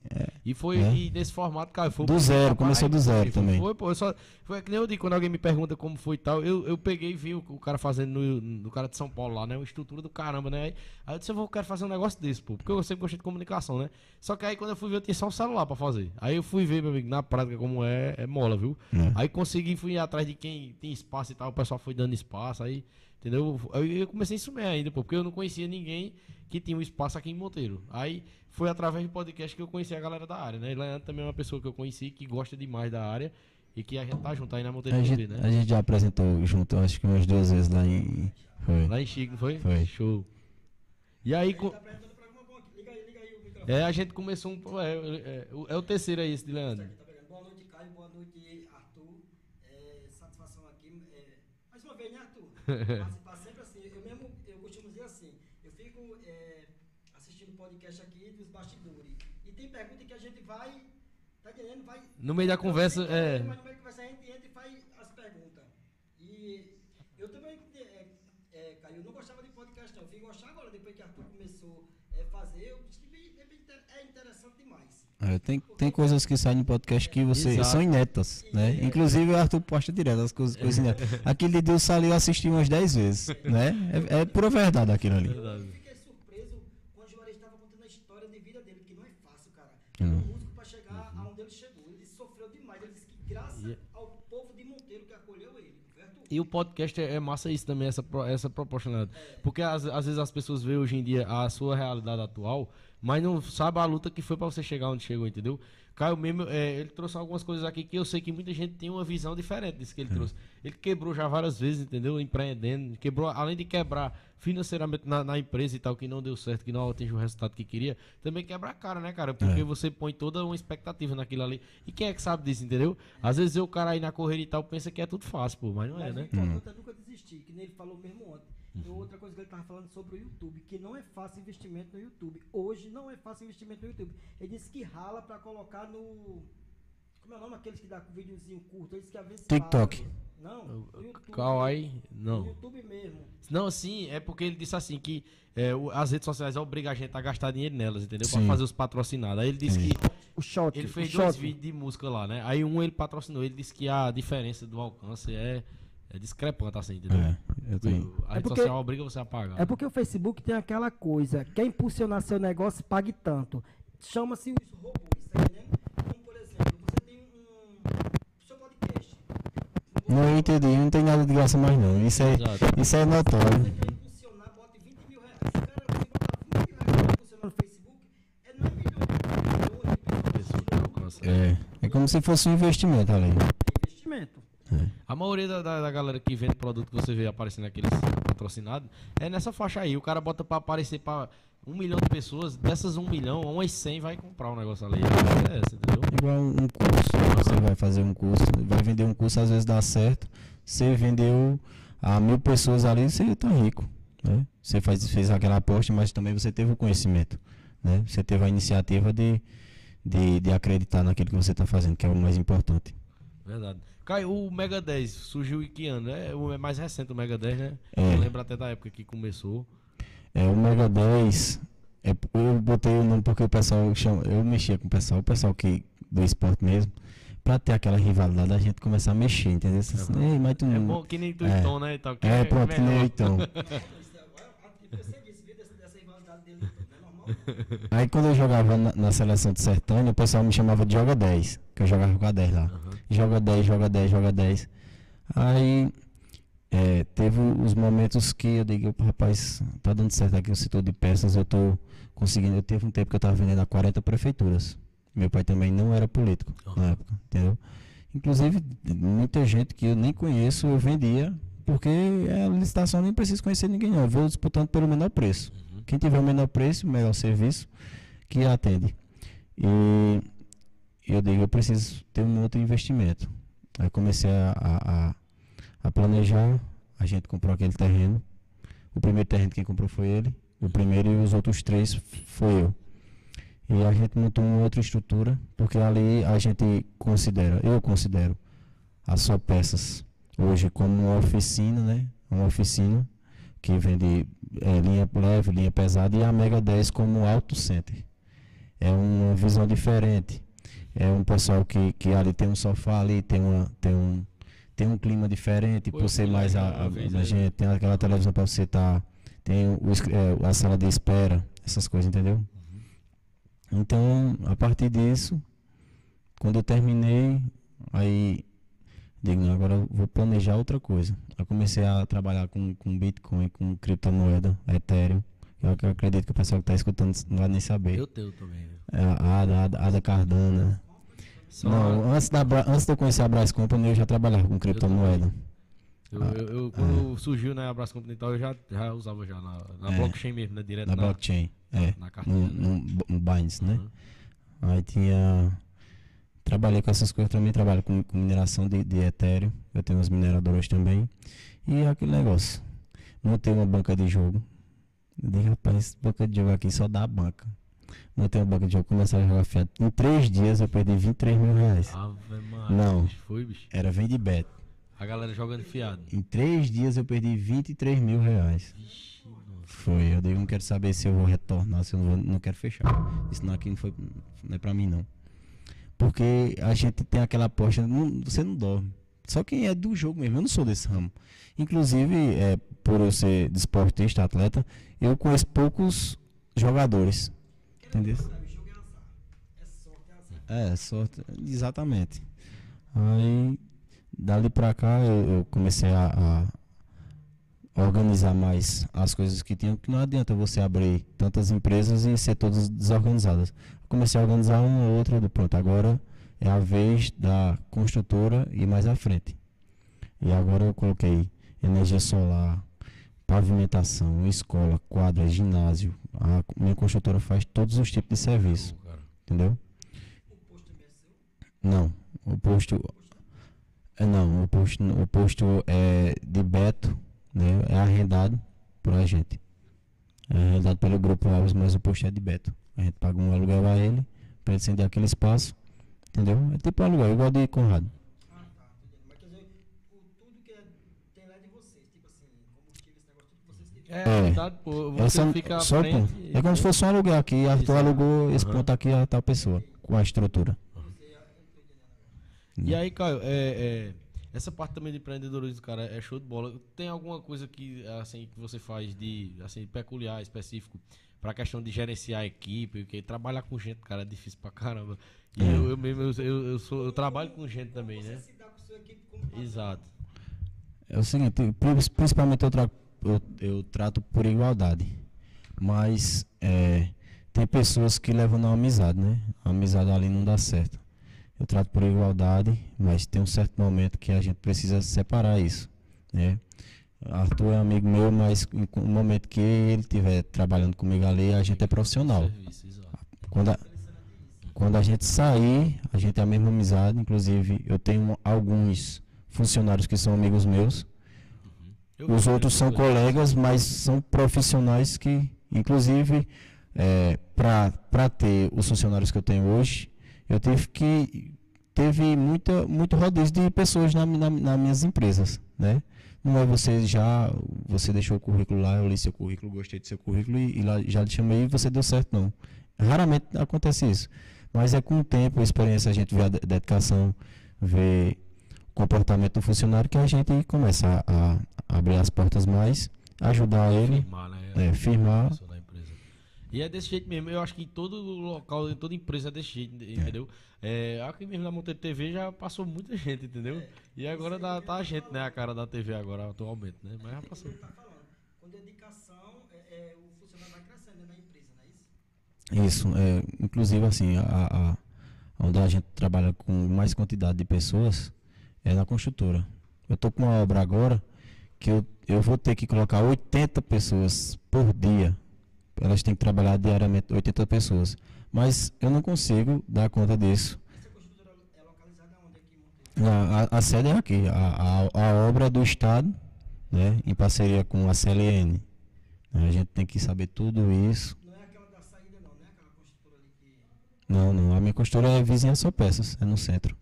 é, E foi É. e nesse formato, cara, foi Do zero, trabalho. começou do zero Foi, também. Foi, pô, eu só, foi que nem eu digo, quando alguém me pergunta como foi e tal, eu, eu peguei e vi o, o cara fazendo no, no cara de São Paulo lá, né? Uma estrutura do caramba, né? Aí, aí eu disse, eu vou, quero fazer um negócio desse, pô, porque eu sempre gostei de comunicação, né? Só que aí quando eu fui ver, eu tinha só um celular pra fazer. Aí eu fui ver, meu amigo, na prática como é, é mola, viu? É. Aí consegui, fui atrás de quem tem espaço e tal, o pessoal foi dando espaço, aí, entendeu? Aí eu comecei a sumir ainda, pô, porque eu não conhecia ninguém que tinha um espaço aqui em Monteiro. Aí foi através do podcast que eu conheci a galera da área, né? E Leandro também é uma pessoa que eu conheci, que gosta demais da área e que a gente tá junto aí na Monteiro a, TV, gente, né? a gente já apresentou junto, acho que umas duas vezes lá em. Foi. Lá em Chico, não foi? Foi. Show. E aí, co- Tá apresentando o programa bom aqui. Liga aí, liga aí o microfone. é, a gente começou um. É, é, é, é o terceiro aí, esse de Leandro. Tá. Boa noite, Caio. Boa noite, Arthur. É, satisfação aqui. É, mais uma vez, né, Arthur? Participar sempre assim. Eu mesmo, eu costumo dizer assim. Eu fico é, assistindo podcast aqui dos bastidores. E tem pergunta que a gente vai. Tá entendendo? Vai. No meio da conversa, Mas é. no meio da conversa a gente entra e faz as perguntas. E eu também, é, é, Caio, eu não gostava de podcast, não. Eu fui gostar agora, depois que Arthur começou a fazer. Eu disse que bem- é bem inter- é interessante demais. É, tem, tem coisas que saem no podcast que você, Exato. são inéditas, né? Inclusive o Arthur posta direto as coisas, coisas inéditas. Aquele de Deus ali eu assisti umas 10 vezes, né? É, é pura verdade aquilo ali. Eu fiquei surpreso quando o Juarez estava contando a história de vida dele, que não é fácil, cara. Hum. Um músico para chegar aonde ele chegou. Ele sofreu demais. Ele disse que graças E- ao povo de Monteiro que acolheu ele, certo? E o podcast é, é massa isso também, essa, essa proporcionalidade. Porque às, às vezes as pessoas veem hoje em dia a sua realidade atual, mas não sabem a luta que foi pra você chegar onde chegou, entendeu? Caio mesmo, é, ele trouxe algumas coisas aqui que eu sei que muita gente tem uma visão diferente disso que ele trouxe. Ele quebrou já várias vezes, entendeu? Empreendendo, quebrou, além de quebrar financeiramente na, na empresa e tal, que não deu certo, que não atingiu o resultado que queria, também quebra a cara, né, cara? Porque É. você põe toda uma expectativa naquilo ali. E quem é que sabe disso, entendeu? Às vezes o cara aí na correria e tal pensa que é tudo fácil, pô, mas não é, Mas né? o importante é nunca desistir, que nem ele falou mesmo ontem. Uhum. outra coisa que ele estava falando sobre o YouTube, que não é fácil investimento no YouTube. Hoje não é fácil investimento no YouTube. Ele disse que rala para colocar no. Como é o nome? Aqueles que dá videozinho curto. Ele disse que às vezes. TikTok. paga. Não. Kawaii, No não. YouTube mesmo. Não, sim, é porque ele disse assim que é, o- as redes sociais obrigam a gente a gastar dinheiro nelas, entendeu? Pra Sim. fazer os patrocinados. Aí ele disse Sim. que O shot. ele fez o dois shot. vídeos de música lá, né? Aí um ele patrocinou, ele disse que a diferença do alcance é, é discrepante, assim, entendeu? É, eu tenho. A É rede porque- social obriga você a pagar. É porque o Facebook tem aquela coisa, quer impulsionar seu negócio, pague tanto. Chama-se os robôs, tá entendendo? Como, por exemplo, você tem um. Seu podcast. Não entendi, não tem nada de graça mais não. Isso é, Exato. isso é notório. Você quer impulsionar, bote 20 mil reais. Cara, você botar 20 mil reais pra impulsionar no Facebook, é 9 milhões de pessoas. É, é como se fosse um investimento ali. A maioria da, da, da galera que vende produto que você vê aparecendo aqueles patrocinados é nessa faixa aí. O cara bota pra aparecer pra um milhão de pessoas, dessas um milhão, umas 100 vai comprar um negócio ali. É essa, entendeu? Igual um um curso. Você vai fazer um curso, vai vender um curso, às vezes dá certo. Você vendeu a mil pessoas ali, você tá rico. Né? Você faz, fez aquela aposta, mas também você teve o conhecimento. Né? Você teve a iniciativa de, de, de acreditar naquilo que você está fazendo, que é o mais importante. Verdade. Caio, o Mega 10 surgiu em que ano? É, o é mais recente o Mega 10, né? É. Eu lembro até da época que começou. É, o Mega 10, é, eu botei o nome porque o pessoal chama, eu mexia com o pessoal, o pessoal que do esporte mesmo, pra ter aquela rivalidade, a gente começa a mexer, entendeu? Assim, Ei, mas tu É bom que nem tu É. e Tom, né? e tal, que É, pronto, que nem eu, então. É? Aí quando eu jogava na, na seleção de Sertânia, o pessoal me chamava de Joga 10, que eu jogava com a 10 lá. Aham. Joga 10, joga 10, joga 10. Aí é, teve os momentos que eu digo, "Opa, rapaz, tá dando certo aqui o setor de peças, eu tô conseguindo. Eu teve um tempo que eu tava vendendo a 40 prefeituras. Meu pai também não era político na Aham. época, entendeu? Inclusive, muita gente que eu nem conheço, eu vendia, porque a licitação nem preciso conhecer ninguém, não. Eu vou disputando pelo menor preço. Uhum. Quem tiver o menor preço, o melhor serviço, que atende. E eu digo, eu preciso ter um outro investimento. Aí comecei a, a, a- planejar, a gente comprou aquele terreno. O primeiro terreno quem comprou foi ele, o primeiro e os outros três foi eu. E a gente montou uma outra estrutura, porque ali a gente considera, eu considero, a só peças hoje como uma oficina, né? Uma oficina que vende é, linha leve, linha pesada e a Mega 10 como auto center. É uma visão diferente. É um pessoal que, que ali tem um sofá ali, tem, uma, tem, um, tem um clima diferente, Pô, por ser fui mais a, a, a é. gente, tem aquela televisão para você estar, tem o, é, a sala de espera, essas coisas, entendeu? Então, a partir disso, quando eu terminei, aí digo, não, agora eu vou planejar outra coisa. Eu comecei a trabalhar com, com Bitcoin, com criptomoeda, Ethereum. Eu, acredito que o pessoal que está escutando não vai nem saber. Eu tenho também. É a Ada, Ada, Ada Cardana. Só- Não, antes, da, antes de eu conhecer a Brás Company, eu já trabalhava com criptomoeda. Eu, eu, eu- quando surgiu né, a Brás Company e tal, eu já, já usava já na, na É. blockchain mesmo, né? Direto Na na, blockchain. É. na carteira. No, né? no, no Binance, né? Uhum. Aí tinha. Trabalhei com essas coisas também, trabalho com, com mineração de, de Ethereum. Eu tenho umas mineradoras também. E aquele negócio. Montei uma banca de jogo. Eu disse, rapaz, banca de jogo aqui só dá banca. Montei uma banca de jogo, comecei a jogar fiado. Em três dias eu perdi 23 mil reais. Ave Maria, Não. bicho, Foi, bicho. Era vende bet. A galera jogando fiado. Em três dias eu perdi 23 mil reais. Vixe. Foi, eu digo, não quero saber se eu vou retornar, se eu não, vou- não quero fechar. Isso não aqui não foi, não é pra mim não. Porque a gente tem aquela aposta, não- você não dorme. Só quem é do jogo mesmo, eu não sou desse ramo. Inclusive, é, por eu ser desportista, atleta, eu conheço poucos jogadores. Entendeu? É sorte. Exatamente. Aí, dali pra cá, eu, eu comecei a, a organizar mais as coisas que tinham, porque não adianta você abrir tantas empresas e ser todas desorganizadas. Comecei a organizar uma ou outra, pronto, agora é a vez da construtora ir mais à frente. E agora eu coloquei energia solar, pavimentação, escola, quadra, ginásio. A minha construtora faz todos os tipos de serviço, entendeu? O posto é seu? Não, o posto. É, não, o posto, o posto é de Beto, né? É arrendado por a gente. É arrendado pelo grupo Alves, mas o posto é de Beto. A gente paga um aluguel a ele para ele ceder aquele espaço. Entendeu? É tipo aluguel, igual de Conrado. Ah, tá, tô entendendo. Mas quer dizer, o, tudo que é, tem lá é de vocês. Tipo assim, combustível, esse negócio, tudo que vocês que É, É. verdade, pô. É Você só, fica só frente ponto. É como se fosse um aluguel aqui. Arthur alugou esse ponto aqui a tal pessoa, com a estrutura. E aí, Caio, é, é, essa parte também de empreendedorismo, cara, é show de bola. Tem alguma coisa que, assim, que você faz de, assim, peculiar, específico, pra questão de gerenciar a equipe, porque trabalhar com gente, cara, é difícil pra caramba. E É. eu, eu mesmo, eu, eu, eu sou, eu trabalho com gente também, né? Você se dá com sua equipe como Exato. É o seguinte, pri- principalmente eu, tra- eu- eu trato por igualdade. Mas é, tem pessoas que levam na amizade, né? A amizade ali não dá certo. Eu trato por igualdade, mas tem um certo momento que a gente precisa separar isso, né? Arthur é amigo meu, mas no momento que ele estiver trabalhando comigo ali, a gente é profissional. Quando a, quando a gente sair, a gente é a mesma amizade. Inclusive, eu tenho alguns funcionários que são amigos meus. Eu Os outros são colegas, mas são profissionais que, inclusive, para ter os funcionários que eu tenho hoje, eu tive que. Teve muita, muito rodízio de pessoas na, na, nas minhas empresas, né? Não é você já, você deixou o currículo lá, eu li seu currículo, gostei do seu currículo e, e lá, já te chamei e você deu certo, não. Raramente acontece isso. Mas é com o tempo, a experiência, a gente vê a de- dedicação, vê comportamento do funcionário que a gente começa a, a abrir as portas mais, ajudar ele, Firmar, né? é, firmar. E é desse jeito mesmo. Eu acho que em todo local, em toda empresa é desse jeito, entendeu? É, aqui mesmo na Monteiro TV já passou muita gente, entendeu? E agora dá, tá a gente, né? A cara da TV agora, atualmente, né? Mas já passou. Tá falando. Com dedicação, é, é, o funcionário vai crescendo da empresa, não é isso? Isso, é, inclusive assim, a, a, onde a gente trabalha com mais quantidade de pessoas é na construtora. Eu tô com uma obra agora que eu, eu vou ter que colocar 80 pessoas por dia. Elas têm que trabalhar diariamente 80 pessoas. Mas eu não consigo dar conta disso. Essa construtora é localizada onde aqui em Monteiro? A, a, a sede é aqui, a, a, a obra é do Estado, né, em parceria com a CLN. A gente tem que saber tudo isso. Não é aquela da saída, não, né? Aquela construtora ali que. Não, não. A minha construtora é vizinha só peças, é no centro.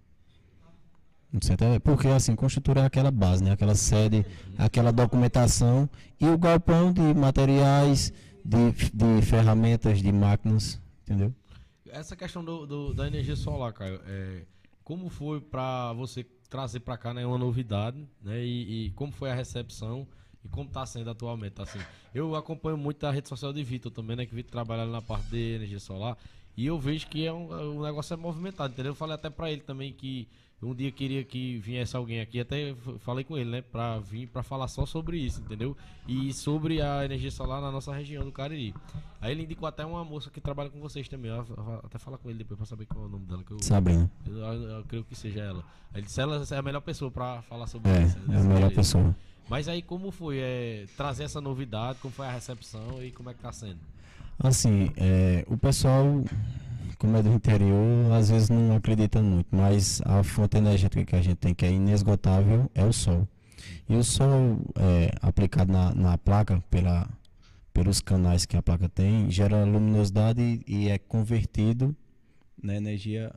É, porque assim, construtora é aquela base, né? Aquela sede, aquela documentação e o galpão de materiais, de, de ferramentas, de máquinas, entendeu? Essa questão do, do- da energia solar, Caio, é, como foi pra você trazer pra cá, né, uma novidade, né, e, e como foi a recepção e como tá sendo atualmente, assim. Eu acompanho muito a rede social de Vitor também, né, que Vitor trabalha na parte de energia solar, e eu vejo que é um, o negócio é movimentado, entendeu? Eu falei até pra ele também que um dia queria que viesse alguém aqui, até falei com ele, né, pra vir pra falar só sobre isso, entendeu? E sobre a energia solar na nossa região do Cariri. Aí ele indicou até uma moça que trabalha com vocês também. Eu até falar com ele depois pra saber qual é o nome dela. Que eu, Sabrina. eu, eu- eu creio que seja ela. Ele disse ela é a melhor pessoa pra falar sobre É, isso. é a melhor pessoa. Mas aí como foi é, trazer essa novidade, como foi a recepção e como é que tá sendo? Assim, é, o pessoal, como é do interior, às vezes não acredita muito, mas a fonte energética que a gente tem, que é inesgotável, é o sol. E o sol é, aplicado na, na placa, pela, pelos canais que a placa tem, gera luminosidade e, e é convertido na energia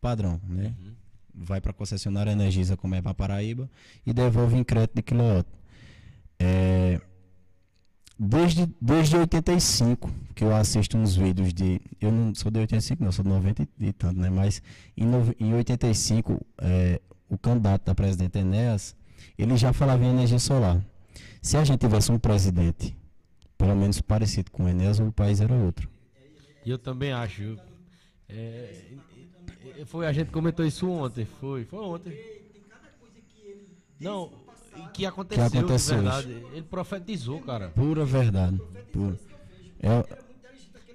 padrão, né? Uhum. vai para a concessionária Energisa, como é para Paraíba, e devolve em crédito de quilowatt. É, desde, desde 85 que eu assisto uns vídeos de. Eu não sou de 85, não, sou de 90 e, tanto, né? Mas em, nove- em 85, é, o candidato da presidente Enéas, ele já falava em energia solar. Se a gente tivesse um presidente, pelo menos parecido com o Enéas, o país era outro. E eu também acho. É, foi, a gente comentou isso ontem. Foi, foi ontem. Tem cada coisa que ele. Não, que aconteceu, Que aconteceu de verdade. Ele profetizou, cara. Pura verdade. Pura. É,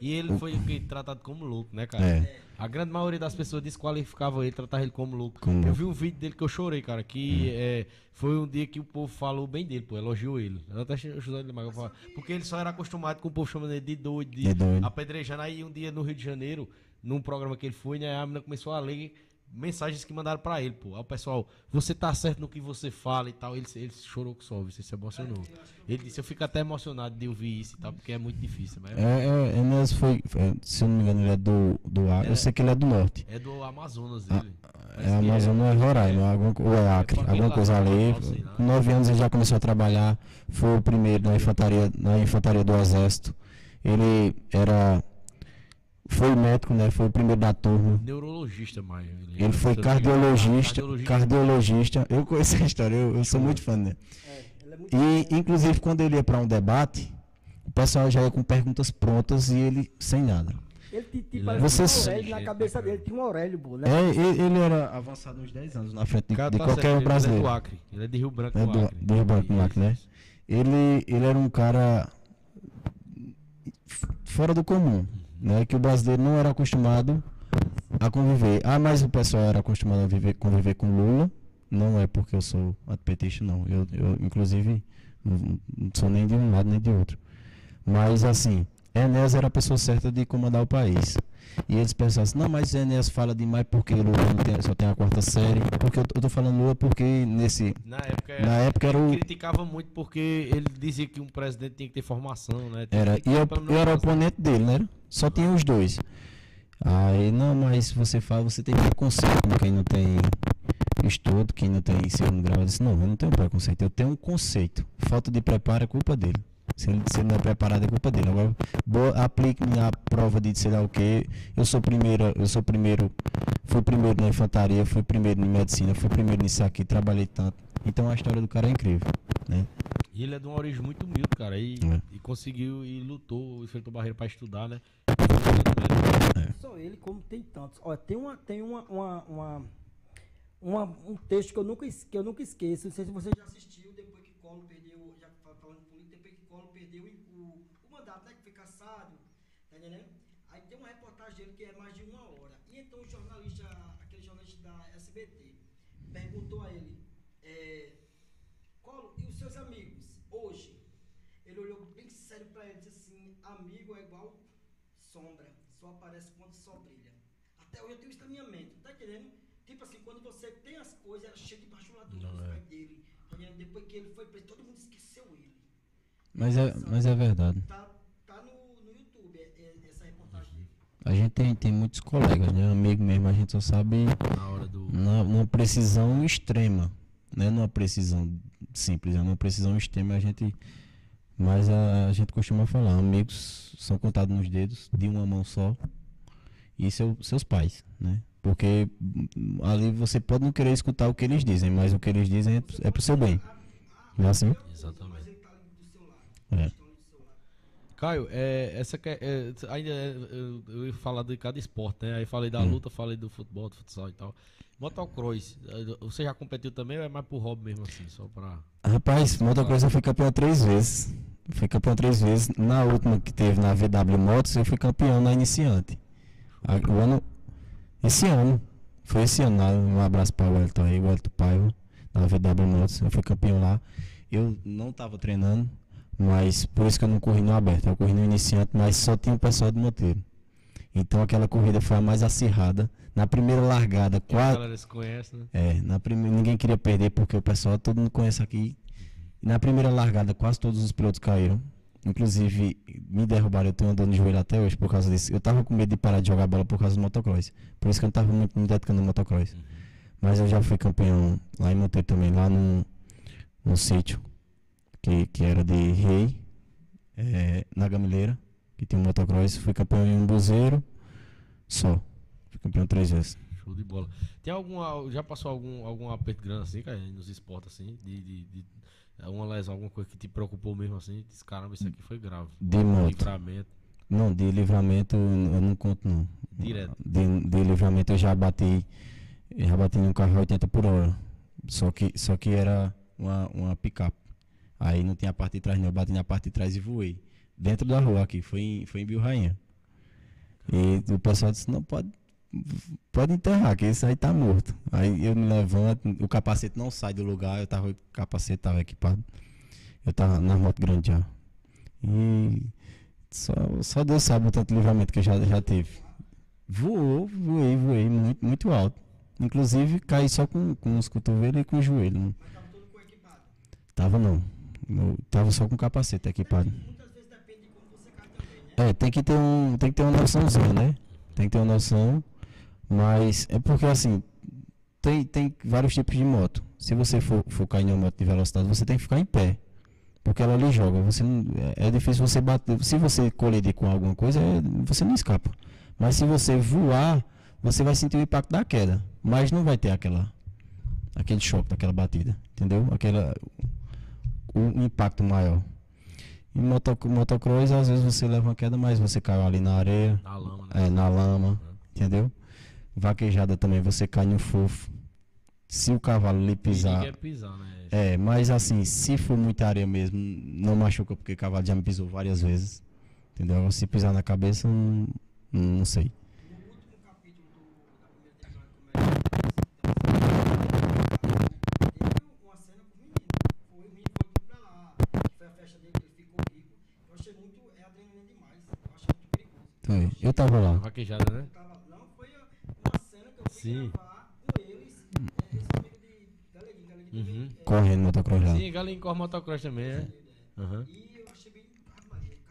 E ele foi o tratado como louco, né, cara? É. A grande maioria das pessoas desqualificavam ele, tratavam ele como louco. Como eu vi um vídeo dele que eu chorei, cara, que é, foi um dia que o povo falou bem dele, pô, elogiou ele. Eu até ajudei ele mais. Porque ele só era acostumado com o povo chamando ele de doido, de, De doido. apedrejando. Aí um dia no Rio de Janeiro, num programa que ele foi, né, a menina começou a ler mensagens que mandaram pra ele, pô. Aí o pessoal, você tá certo no que você fala e tal. Ele, ele chorou que só, você se emocionou. Ele disse, eu fico até emocionado de ouvir isso e tal, porque é muito difícil, mas É, é, Enéas foi, foi- se eu não me engano, ele é do, do Acre. Eu sei que ele é do norte. é do Amazonas ele. É Amazonas é Roraima, alguma, co- ou é Acre, alguma coisa ali. Com nove anos ele já começou a trabalhar. Foi o primeiro na infantaria, na infantaria do Exército. Ele era. Foi médico, né? Foi o primeiro da turma. Neurologista, mais. Ele foi me engano, cardiologista. cardiologista. Cardiologista. Eu conheço a história, eu, eu sou muito fã dele. É, ele é muito. E, inclusive, quando ele ia para um debate, o pessoal já ia com perguntas prontas e ele sem nada. Ele tinha tipo, Ele parece Você um Aurélio na cabeça dele, tinha um Aurélio, pô, né? É, ele, ele era avançado uns 10 anos na frente de, Cara, de tá qualquer certo, um ele brasileiro. É do Acre. Ele é de Rio Branco, É do do- Acre. de Rio Branco, no Acre, né? Ele, ele era um cara fora do comum, né? Que o brasileiro não era acostumado a conviver. Ah, mas o pessoal era acostumado a viver, conviver com Lula. Não é porque eu sou antipetista, não. Eu, eu inclusive, não, sou nem de um lado nem de outro. Mas, assim, Enéas era a pessoa certa de comandar o país. E eles pensavam assim, não, mas Enéas fala demais porque Lula tem- só tem a quarta série. Porque eu, tô falando Lula porque nesse... Na época, Na época era o... ele criticava muito porque ele dizia que um presidente tinha que ter formação, né? Tinha Era, e eu, eu era oponente dele, né? Só tinha os dois. Aí, não, mas você fala, você tem preconceito com quem não tem estudo, quem não tem segundo grau. Eu disse, não, eu não tenho preconceito, eu tenho um conceito. Falta de preparo é culpa dele. Se ele, se ele não é preparado, é culpa dele. Agora, boa, aplique a prova de sei lá o que. Eu sou primeiro, eu sou primeiro, fui primeiro na infantaria, fui primeiro em medicina, fui primeiro nisso aqui, trabalhei tanto. Então a história do cara é incrível, né? E ele é de uma origem muito humilde, cara. E, É. e conseguiu, e lutou, enfrentou barreira pra estudar, né? Só ele, como tem tantos. Olha, tem uma, tem uma, uma, uma, uma- um texto que eu nunca, que eu nunca esqueço. Não sei se você já assistiu depois que Collor perdeu, já fa- falando político, depois que Collor perdeu o, o mandato, né? Que foi caçado, tá entendendo? Aí tem uma reportagem dele que é mais de uma hora. E então o jornalista, aquele jornalista da SBT, perguntou a ele, é, Collor, e os seus amigos, hoje? Ele olhou bem sério pra ele e disse assim, amigo é igual sombra, só aparece quando só brilha. Até hoje eu tenho isso na minha mente, tá entendendo? Tipo assim, quando você tem as coisas, era cheio de bajulador Não, dos é. dele. tá? Depois que ele foi preso, todo mundo esqueceu ele. Mas é, mas é verdade. Tá no, no YouTube é- é- essa reportagem dele. A gente tem, tem muitos colegas, né? Amigo mesmo, a gente só sabe do. na, numa precisão extrema, né? Numa precisão simples, é uma precisão extrema a gente. Mas a, a gente costuma falar, amigos são contados nos dedos, de uma mão só, e seu, seus pais, né? Porque ali você pode não querer escutar o que eles dizem, mas o que eles dizem é, é pro seu bem. Não é assim? Exatamente. É. Estão ali do seu lado. Caio, é, essa que é, é, ainda é, eu, eu ia falar de cada esporte, né? Aí falei da Hum. luta, falei do futebol, do futsal e tal. Motocross, você já competiu também ou é mais pro hobby mesmo assim, só pra. Rapaz, motocross eu fui campeão três vezes. Fui campeão três vezes. Na última que teve na VW Motos, eu fui campeão na iniciante. O ano. Esse ano. Foi esse ano. lá, Um abraço para o Wellington aí, o Wellington Paiva, na VW Motos. Eu fui campeão lá. Eu não tava treinando, mas por isso que eu não corri no aberto. Eu corri no iniciante, mas só tinha o pessoal do moteiro. Então aquela corrida foi a mais acirrada. Na primeira largada, Que a quase. galera se conhece, né? É, na primeira ninguém queria perder porque o pessoal todo mundo conhece aqui. Na primeira largada quase todos os pilotos caíram. Inclusive me derrubaram, eu tenho dor no joelho até hoje por causa disso. Eu tava com medo de parar de jogar bola por causa do motocross. Por isso que eu não tava muito me dedicando no motocross. Mas eu já fui campeão lá em Monteiro também, lá num, num sítio que, que era de rei, é, na Gamileira, que tinha um motocross. Fui campeão em um buzeiro só. Fui campeão três vezes. Show de bola. Tem alguma. Já passou algum, algum aperto grande assim, cara, nos esportes assim? De, de, de- uma lesão, alguma coisa que te preocupou mesmo assim? Diz, caramba, isso aqui foi grave. De moto. Livramento. Não, de livramento eu não conto não. Direto. De, de livramento eu já bati. Já bati num carro a 80 por hora. Só que, só que era uma, uma picape. Aí não tinha a parte de trás não. Eu bati na parte de trás e voei. Dentro da rua aqui, foi em, foi em Rainha. E o pessoal disse, não, pode, pode enterrar, que esse aí tá morto. Aí eu me levanto, o capacete não sai do lugar, eu tava, o capacete tava equipado. Eu tava na moto grande já. E só, só Deus sabe o tanto livramento que eu já, já tive. Voou, voei, voei muito, muito alto. Inclusive caí só com, com os cotovelos e com o joelho. Mas tava todo com equipado. tava não. Eu tava só com capacete equipado. É, tem que ter um, tem que ter uma noçãozinha, né? Tem que ter uma noção, mas é porque assim, tem, tem vários tipos de moto. Se você for, cair em uma moto de velocidade, você tem que ficar em pé. Porque ela lhe joga. Você não, é, é difícil você bater. Se você colidir com alguma coisa, é- você não escapa. Mas se você voar, você vai sentir o impacto da queda. Mas não vai ter aquela, aquele choque daquela batida. Entendeu? Aquela, o, o impacto maior. Em moto, motocross, às vezes você leva uma queda, mas você caiu ali na areia, Na lama, né? é, na lama, entendeu? Vaquejada também, você cai no fofo. Se o cavalo lhe pisar. Quer pisar, né? É, mas assim, se for muita areia mesmo, não machuca, porque o cavalo já me pisou várias vezes. Entendeu? Se pisar na cabeça, não, não sei. No último capítulo do, da primeira temporada, como é que teve uma cena com o menino. Foi, o menino foi tudo pra lá. que Foi a festa dele, que ele ficou rico. Eu achei muito. É adrenalina demais. Eu achei muito Então, eu tava lá. Vaquejada, né? Eu tava, não, foi a- uma cena que eu fui Sim. gravar com eles. É, esse amigo de Galeguinho. Galeguinho Uhum. é, Correndo motocross lá. Sim, galinha corre motocross também, é. Aham. E eu achei bem.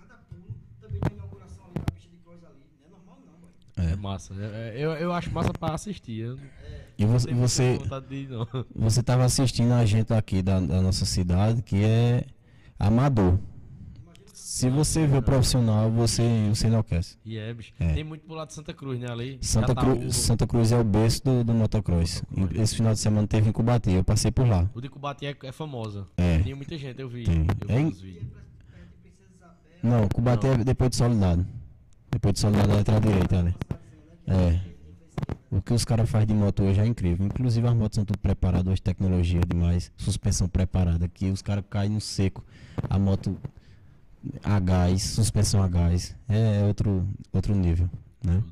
Cada pulo. Também tem inauguração ali da pista de cross ali. Não é normal, não. É É. massa. É- é- eu, eu acho massa pra assistir. Eu não E você, você, ir, você tava assistindo a gente aqui da, da nossa cidade, que é amador. Se você vê o profissional, você, você enlouquece. E é, bicho. É. Tem muito pro lado de Santa Cruz, né? Ali. Santa. Cru, Santa Cruz é o berço do, do motocross. Motocross. Esse final de semana teve em Cubati, eu passei por lá. O de Cubati é, é famosa. É. Tinha muita gente, eu vi. Tem. Eu vi É vídeos. Não, Cubati Não. é depois de Soledade. Depois de Soledade, letra à direita ali. É. O que os caras fazem de moto hoje é incrível. Inclusive as motos são tudo preparadas, hoje tecnologia demais, suspensão preparada. Aqui os caras caem no seco. A moto a gás, suspensão a gás. É outro, outro nível, né?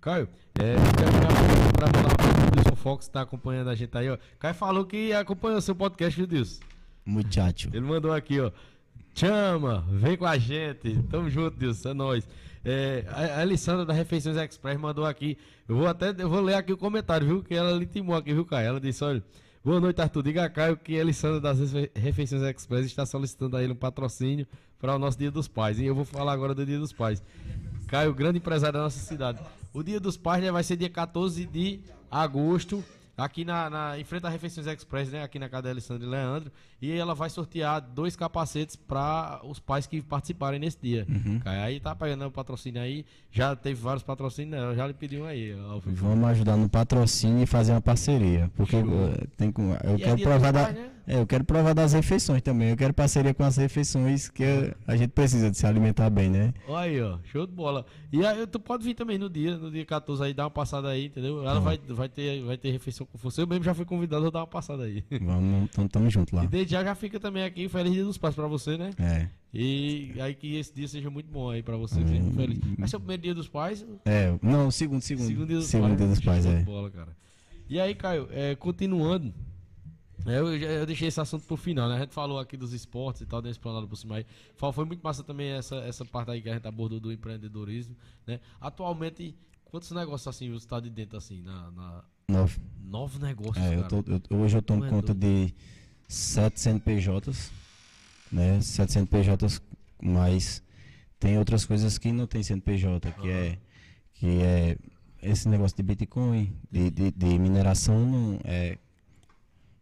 Caio, é, quero pra mandar um beijo pro Dilson Fox que tá acompanhando a gente aí, ó. Caio falou que acompanhou seu podcast, viu, Dilson? Muchacho. Ele mandou aqui, ó. Chama, vem com a gente. Tamo junto, Dilson, é nóis. É, a Alessandra da Refeições Express mandou aqui. Eu vou até eu vou ler aqui o comentário, viu? Que ela lhe intimou aqui, viu, Caio? Ela disse: olha, boa noite, Arthur. Diga a Caio que a Alessandra das Refe- Refeições Express está solicitando a ele um patrocínio para o nosso Dia dos Pais. E eu vou falar agora do Dia dos Pais. Caio, grande empresário da nossa cidade. O Dia dos Pais né, vai ser dia 14 de agosto, aqui na, na- em frente à Refeições Express, né? Aqui na casa da Alessandra e Leandro. E ela vai sortear dois capacetes para os pais que participarem nesse dia. Caio, aí tá pegando o patrocínio aí. Já teve vários patrocínios, né? Ela já lhe pediu aí. Vamos ajudar no patrocínio e fazer uma parceria. Porque eh, tem eu E é quero dia provar da, pais, né? é, eu quero provar das refeições também. Eu quero parceria com as refeições que eh, a gente precisa de se alimentar bem, né? Olha aí, ó, show de bola. E aí, tu pode vir também no dia, no dia 14 aí, dar uma passada aí, entendeu? Ela vai, vai, ter, vai ter refeição com você. Eu mesmo já fui convidado a dar uma passada aí. Vamos, então tamo junto lá. E desde já já fica também aqui, feliz dia dos pais pra você, né? É. E aí que esse dia seja muito bom aí pra você, Hum. fico feliz. Vai ser o primeiro dia dos pais? É, não, segundo, segundo. Segundo dia dos segundo pais. dia dos pais, Show de é. bola, cara. E aí, Caio, é, continuando, é, eu, eu deixei esse assunto pro final, né? A gente falou aqui dos esportes e tal, desse planado por cima aí. Foi muito massa também essa, essa parte aí que a gente abordou do empreendedorismo, né? Atualmente, quantos negócios assim você tá de dentro assim, na... na... Nove. Nove negócios, É, eu tô, eu- hoje eu tomo é conta de sete CNPJs, né? Sete CNPJs, mas tem outras coisas que não tem CNPJ, que é que é esse negócio de Bitcoin, de, de, de mineração, não é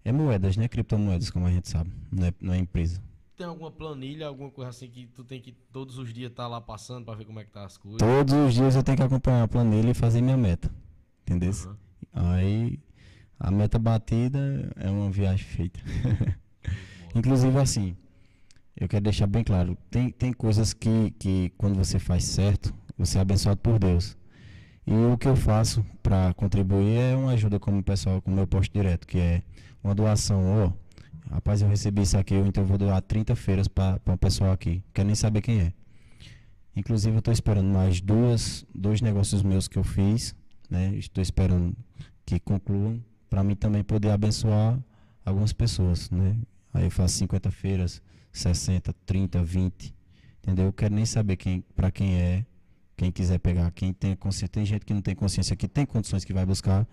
é moedas, né? Criptomoedas, como a gente sabe, não é, não é empresa. Tem alguma planilha, alguma coisa assim que tu tem que todos os dias estar lá passando pra ver como é que tá as coisas? Todos os dias eu tenho que acompanhar a planilha e fazer minha meta, entendeu? Aham. Aí a meta batida é uma viagem feita. Inclusive assim, eu quero deixar bem claro, tem, tem coisas que, que quando você faz certo, você é abençoado por Deus. E o que eu faço para contribuir é uma ajuda como o pessoal, como eu posto direto, que é uma doação, ó, rapaz, eu recebi isso aqui, então eu vou doar 30 feiras para um pessoal aqui. Quero nem saber quem é. Inclusive eu estou esperando mais duas, dois negócios meus que eu fiz, né? Estou esperando que concluam para mim também poder abençoar algumas pessoas, né? Aí eu faço 50 feiras, 60, 30, 20, entendeu? Eu quero nem saber quem, para quem é, quem quiser pegar, quem tem consciência, tem gente que não tem consciência, que tem condições que vai buscar,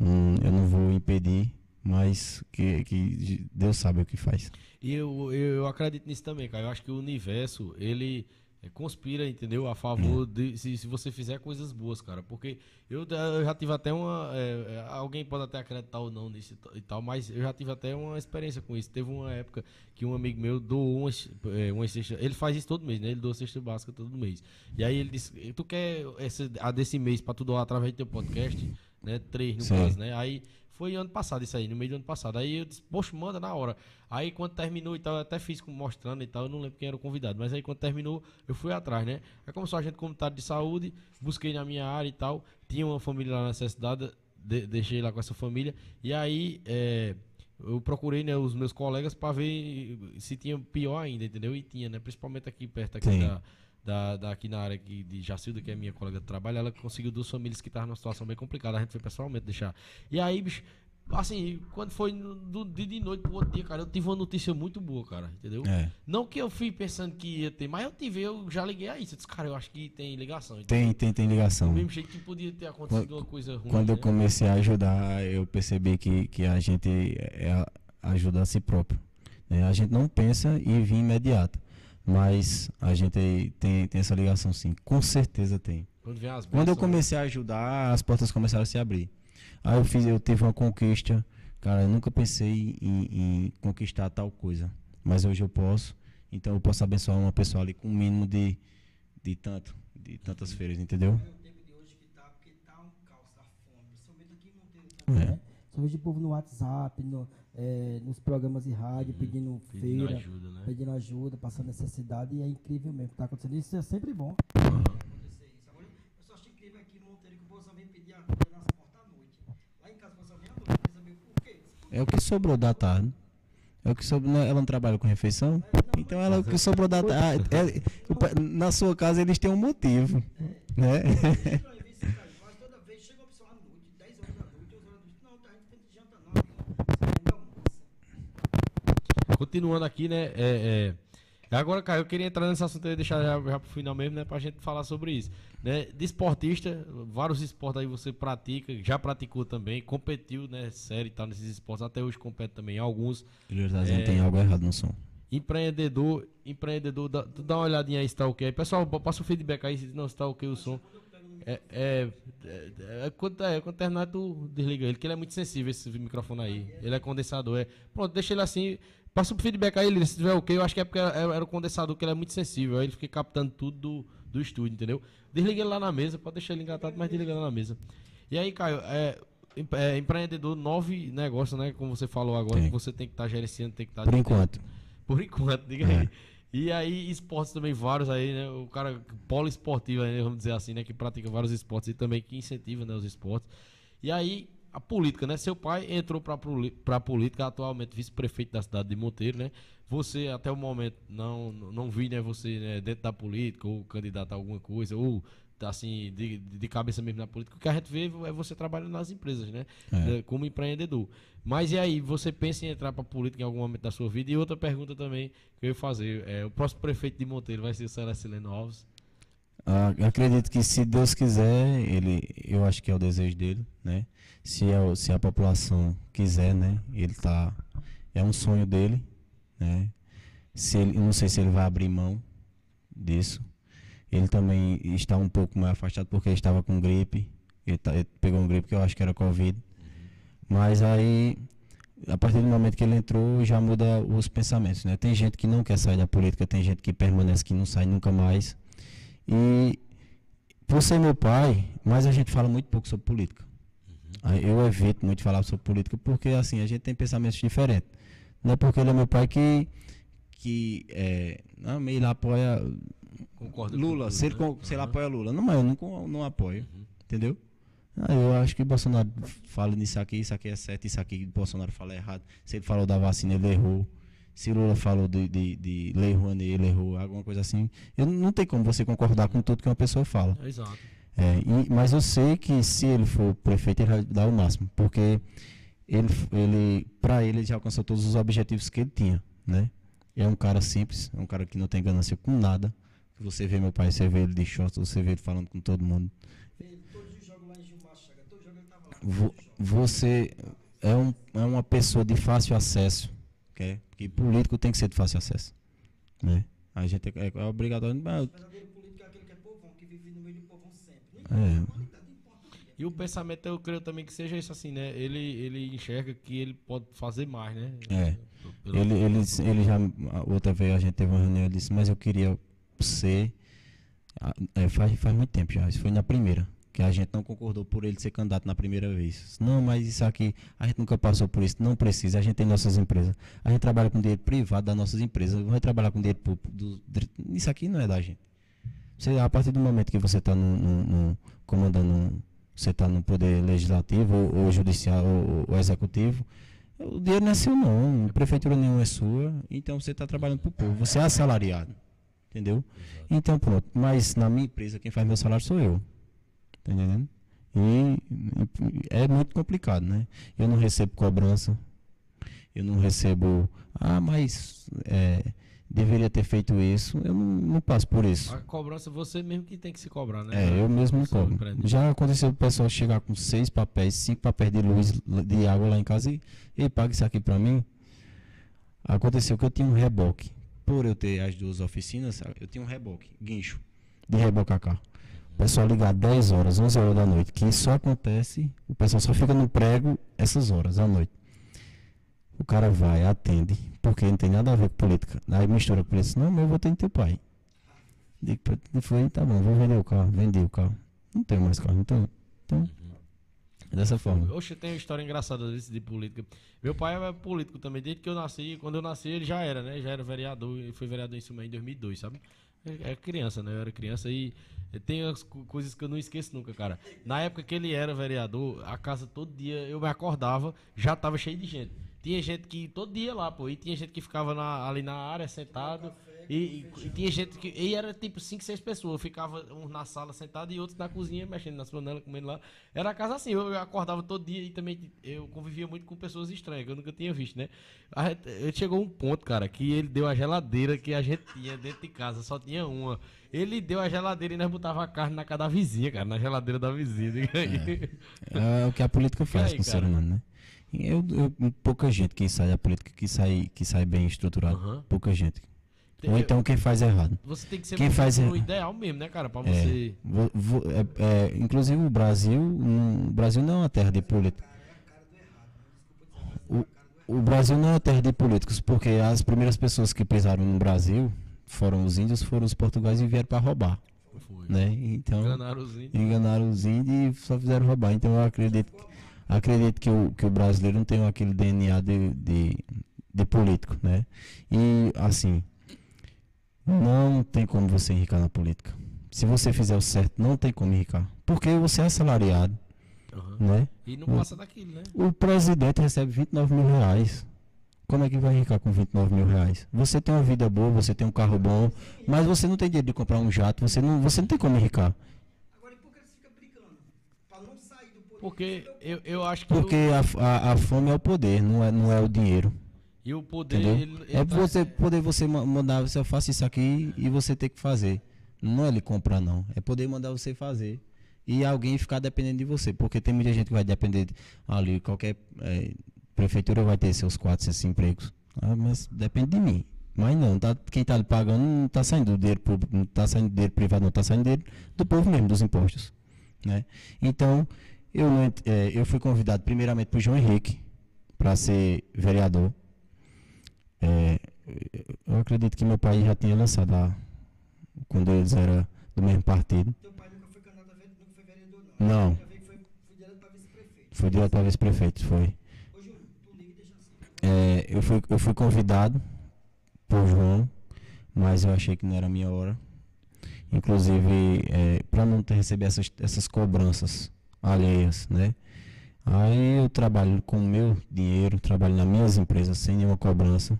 hum, eu não vou impedir, mas que, que Deus sabe o que faz. E eu, eu, eu acredito nisso também, cara. Eu acho que o universo, ele é, conspira, entendeu? A favor de se, se você fizer coisas boas, cara. Porque eu, eu já tive até uma. é, alguém pode até acreditar ou não nisso e tal- mas eu já tive até uma experiência com isso. Teve uma época que um amigo meu doou umas, é, uma cesta. Ele faz isso todo mês, né? Ele doa cesta básica todo mês. E aí ele disse: Tu quer essa, a desse mês pra tu doar através do teu podcast? Né? Três no Sim. caso, né? Aí foi ano passado isso aí, no meio do ano passado. Aí eu disse, poxa, manda na hora. Aí quando terminou e tal, eu até fiz mostrando e tal, eu não lembro quem era o convidado. Mas aí quando terminou, eu fui atrás, né? Aí começou a gente comunitário de saúde, busquei na minha área e tal. Tinha uma família lá na necessidade, de- deixei lá com essa família. E aí é, eu procurei né, os meus colegas para ver se tinha pior ainda, entendeu? E tinha, né? Principalmente aqui perto aqui Sim. da, da, da- aqui na área aqui de Jacilda, que é minha colega de trabalho, ela conseguiu duas famílias que estavam numa situação bem complicada. A gente foi pessoalmente deixar. E aí, bicho, assim, quando foi do dia de noite pro outro dia, cara, eu tive uma notícia muito boa, cara, entendeu? É. Não que eu fui pensando que ia ter, mas eu tive, eu já liguei a isso. Eu disse, cara, eu acho que tem ligação. Tem, tem, tem ligação. Do mesmo jeito que podia ter acontecido uma coisa ruim. Quando eu né? comecei a ajudar, eu percebi que, que a gente é a- ajuda a si próprio. né? A gente não pensa em vir imediato, mas a gente tem, tem essa ligação sim, com certeza tem. Quando vem as Quando eu bênçãos, comecei a ajudar, as portas começaram a se abrir. Aí eu fiz, eu tive uma conquista, cara, eu nunca pensei em, em conquistar tal coisa, mas hoje eu posso Então eu posso abençoar uma pessoa ali com um mínimo de, de tanto, de tantas feiras, entendeu? Olha o tempo de hoje que tá, porque tá um caos, tá fome. Principalmente aqui em Monteiro também, É. Só vejo o povo no WhatsApp, no, é, nos programas de rádio, pedindo, Uhum. Pedindo feira, ajuda, né? pedindo ajuda, passando necessidade, e é incrível mesmo que tá acontecendo. Isso é sempre bom. acontecer isso. Agora, eu só acho incrível aqui em Monteiro que o vem pedir ajuda nas portas à noite. Lá em casa o vem à noite, saber por quê? É o que sobrou da tarde. É o que sobrou. não- Ela não trabalha com refeição? Então ela é o que sobrou da tarde. É- pa- na sua casa eles têm um motivo. Né? Estranho, viu, esse cara? Quase toda vez chega uma pessoa à noite, 10 horas da noite, 11 horas da noite. Não, tá, a gente tem janta não, amigo. Você ainda almoça. Continuando aqui, né? É, é, agora, cara, eu queria entrar nesse assunto e deixar já, já pro final mesmo, né? Pra gente falar sobre isso. Né? De esportista, vários esportes aí você pratica, já praticou também, competiu, né? Série e tal, nesses esportes, até hoje compete também alguns. Dizendo É. tem algo errado no som. Empreendedor, empreendedor, dá, tu dá uma olhadinha aí se tá ok. Pessoal, passa o feedback aí se não se tá ok o som. É, é, é, é, quando, é, quando terminar, tu desliga ele, que ele é muito sensível esse microfone aí. Ele é condensador. É. Pronto, deixa ele assim. Passa o feedback aí, Lili, se tiver ok. Eu acho que é porque era, era o condensador, que ele é muito sensível. Aí ele fica captando tudo do, do estúdio, entendeu? Desliga ele lá na mesa, pode deixar ele engatado, mas desliga lá na mesa. E aí, Caio, é, é, empreendedor, nove negócios, né? Como você falou agora, Tem. que você tem que estar gerenciando, tem que estar. Por enquanto. Por enquanto, diga É. aí. E aí, esportes também, vários aí, né? O cara poliesportivo, aí, né, vamos dizer assim, né? Que pratica vários esportes e também que incentiva né, os esportes. E aí, a política, né? Seu pai entrou poli- pra política, atualmente vice-prefeito da cidade de Monteiro, né? Você, até o momento, não, não vi, né? Você né, dentro da política, ou candidato a alguma coisa, ou assim, de, de cabeça mesmo na política. O que a gente vê é você trabalhando nas empresas, né? É. Eh, Como empreendedor. Mas e aí, você pensa em entrar pra política em algum momento da sua vida? E outra pergunta também que eu ia fazer. É, o próximo prefeito de Monteiro vai ser o Celestino Alves. Ah, acredito que se Deus quiser, ele, eu acho que é o desejo dele, né? Se, é o- se a população quiser, né? Ele tá, é um sonho dele, né? Se ele, não sei se ele vai abrir mão disso. Ele também está um pouco mais afastado porque ele estava com gripe. Ele, tá- ele pegou um gripe que eu acho que era Covid. Mas aí, a partir do momento que ele entrou, já muda os pensamentos, né? Tem gente que não quer sair da política, tem gente que permanece que não sai nunca mais. E por ser meu pai, mas a gente fala muito pouco sobre política. Eu evito muito falar sobre política porque assim, a gente tem pensamentos diferentes. Não é porque ele é meu pai que que é, não, ele apoia Concordo Lula, tudo, se ele, né? se ele Aham. apoia Lula. Não, mas eu não, não apoio. Entendeu? Ah, eu acho que Bolsonaro fala nisso aqui, isso aqui é certo, isso aqui Bolsonaro fala errado. Se ele falou da vacina, ele errou. Se Lula falou de, de, de Lei Rouanet, ele errou, alguma coisa assim. Eu, não tem como você concordar com tudo que uma pessoa fala. Exato. É, e- mas eu sei que se ele for prefeito, ele vai dar o máximo, porque ele, ele para ele, ele já alcançou todos os objetivos que ele tinha, né? É um cara simples, é um cara que não tem ganância com nada. Você vê meu pai, você vê ele de shorts, você vê ele falando com todo mundo. Lá em os jogos ele tava lá. Você é, um, é uma pessoa de fácil acesso, que, que político tem que ser de fácil acesso, né? A gente é, é obrigatório, mas, O verdadeiro político é aquele que é povão, que vive no meio do povão sempre. Não É. E o pensamento, eu creio também que seja isso assim, né? Ele, ele enxerga que ele pode fazer mais, né? É. Pelo- Ele, ele, ele já, outra vez a gente teve uma reunião, ele disse, mas eu queria ser, é, faz, faz muito tempo já, isso foi na primeira, que a gente não concordou por ele ser candidato na primeira vez. Não, mas isso aqui, a gente nunca passou por isso, não precisa, a gente tem nossas empresas. A gente trabalha com dinheiro privado das nossas empresas, vai trabalhar com dinheiro público, do, isso aqui não é da gente. Você, a partir do momento que você está comandando, você está no poder legislativo, ou, ou judicial, ou, ou executivo, o dinheiro não é seu não, a prefeitura nenhuma é sua, então você está trabalhando para o povo, você é assalariado, entendeu? Então pronto, mas na minha empresa quem faz meu salário sou eu, tá entendendo? E, e é muito complicado, né? Eu não recebo cobrança, eu não recebo, ah, mas é, deveria ter feito isso, eu não, não passo por isso. A cobrança, você mesmo que tem que se cobrar, né? É, eu mesmo cobro. Já aconteceu o pessoal chegar com seis papéis, cinco papéis de luz, de água lá em casa e, e paga isso aqui pra mim. Aconteceu que eu tinha um reboque. Por eu ter as duas oficinas, eu tinha um reboque, guincho, de rebocar carro. O pessoal ligar 10 horas, 11 horas da noite, que isso só acontece, o pessoal só fica no prego essas horas à noite. O cara vai, atende. Por porque não tem nada a ver com política. Aí mistura com isso, não, mas eu votei no teu pai. Digo pra ele, foi, tá bom, vou vender o carro, vendi o carro. Não tenho mais carro, então, então é dessa forma. Oxe, tem uma história engraçada desse de política. Meu pai é político também, desde que eu nasci. Quando eu nasci, ele já era, né? Já era vereador. Ele foi vereador em Sumé em 2002, sabe? É criança, né? Eu era criança e tem as co- coisas que eu não esqueço nunca, cara. Na época que ele era vereador, a casa todo dia eu me acordava, já tava cheio de gente. Tinha gente que todo dia lá, pô, e tinha gente que ficava na- ali na área sentado. E, e- e tinha gente que. E era tipo 5, 6 pessoas. Ficava uns na sala sentado e outros na cozinha, mexendo nas panelas, comendo lá. Era a casa assim, eu acordava todo dia e também eu convivia muito com pessoas estranhas, que eu nunca tinha visto, né? A gente- ele chegou um ponto, cara, que ele deu a geladeira que a gente tinha dentro de casa, só tinha uma. Ele deu a geladeira e nós botava a carne na casa da vizinha, cara, na geladeira da vizinha. aí. É o que a política faz aí, com o ser humano, né? Eu, eu- pouca gente que sai da política que sai, que sai bem estruturado. Aham. Pouca gente. Tem- Ou então quem faz errado. Você tem que ser Quem faz o é- ideal mesmo, né, cara? Pra É, você. vo- vo- é- é, inclusive o Brasil, hum, o Brasil não é uma terra de políticos. O, o Brasil não é uma terra de políticos, porque as primeiras pessoas que pisaram no Brasil foram os índios, foram os portugueses e vieram para roubar, Foi. né? Então Enganaram os índios. enganaram os índios e só fizeram roubar. Então eu acredito, acredito que, o, que o brasileiro não tem aquele DNA de, de, de político, né? E assim, não tem como você enricar na política. Se você fizer o certo, não tem como enricar. Porque você é assalariado, Aham. né? E não passa daquilo, né? O presidente recebe 29 mil reais. Como é que vai enricar com 29 mil reais? Você tem uma vida boa, você tem um carro bom, mas você não tem dinheiro de comprar um jato, você não, você não tem como enricar. Agora, e por que eles ficam brigando? Pra não sair do poder. Porque eu, eu acho que. Porque a, a, a fome é o poder, não é, não é o dinheiro. e o poder. Ele, ele É tá- você poder você ma- mandar, você faça isso aqui e você ter que fazer. Não é ele comprar, não. É poder mandar você fazer. E alguém ficar dependendo de você. Porque tem muita gente que vai depender de- ali, qualquer eh, prefeitura vai ter seus quatro, seus empregos. Ah, mas depende de mim. Mas não, tá, quem está pagando não está saindo do dinheiro público, não está saindo do dinheiro privado, não está saindo do povo mesmo, dos impostos. Né? Então, eu, eh, eu fui convidado primeiramente por João Henrique para ser vereador. É, eu acredito que meu pai já tinha lançado a, quando eles eram do mesmo partido. Teu pai nunca foi candidato a vereador, nunca foi vereador, não. Não. Foi, foi direto pra vice-prefeito. Foi direto para vice-prefeito, foi. Ô, Júnior, tu liga e deixa assim. É, eu, fui, eu fui convidado por João, mas eu achei que não era a minha hora. Inclusive, para não ter, receber essas, essas cobranças alheias, né? Aí eu trabalho com o meu dinheiro, trabalho nas minhas empresas sem nenhuma cobrança.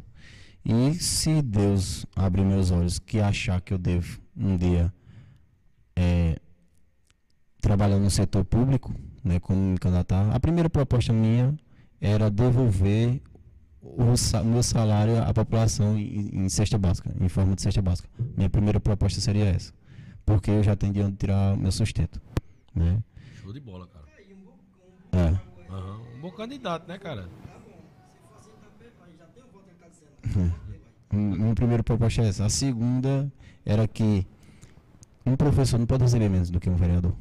E se Deus abrir meus olhos, que achar que eu devo um dia é, trabalhar no setor público, né, como me candidatar, a primeira proposta minha era devolver o meu salário à população em, em cesta básica, em forma de cesta básica. Minha primeira proposta seria essa, porque eu já tenho de onde tirar meu sustento, né? Show de bola, cara. Aí, um bom, um bom É. Aham. Um bom candidato, né, cara? tá bom. Se aí já tem um voto ele tá dizendo. Hum, Minha primeira proposta é essa. A segunda era que um professor não pode receber menos do que um vereador.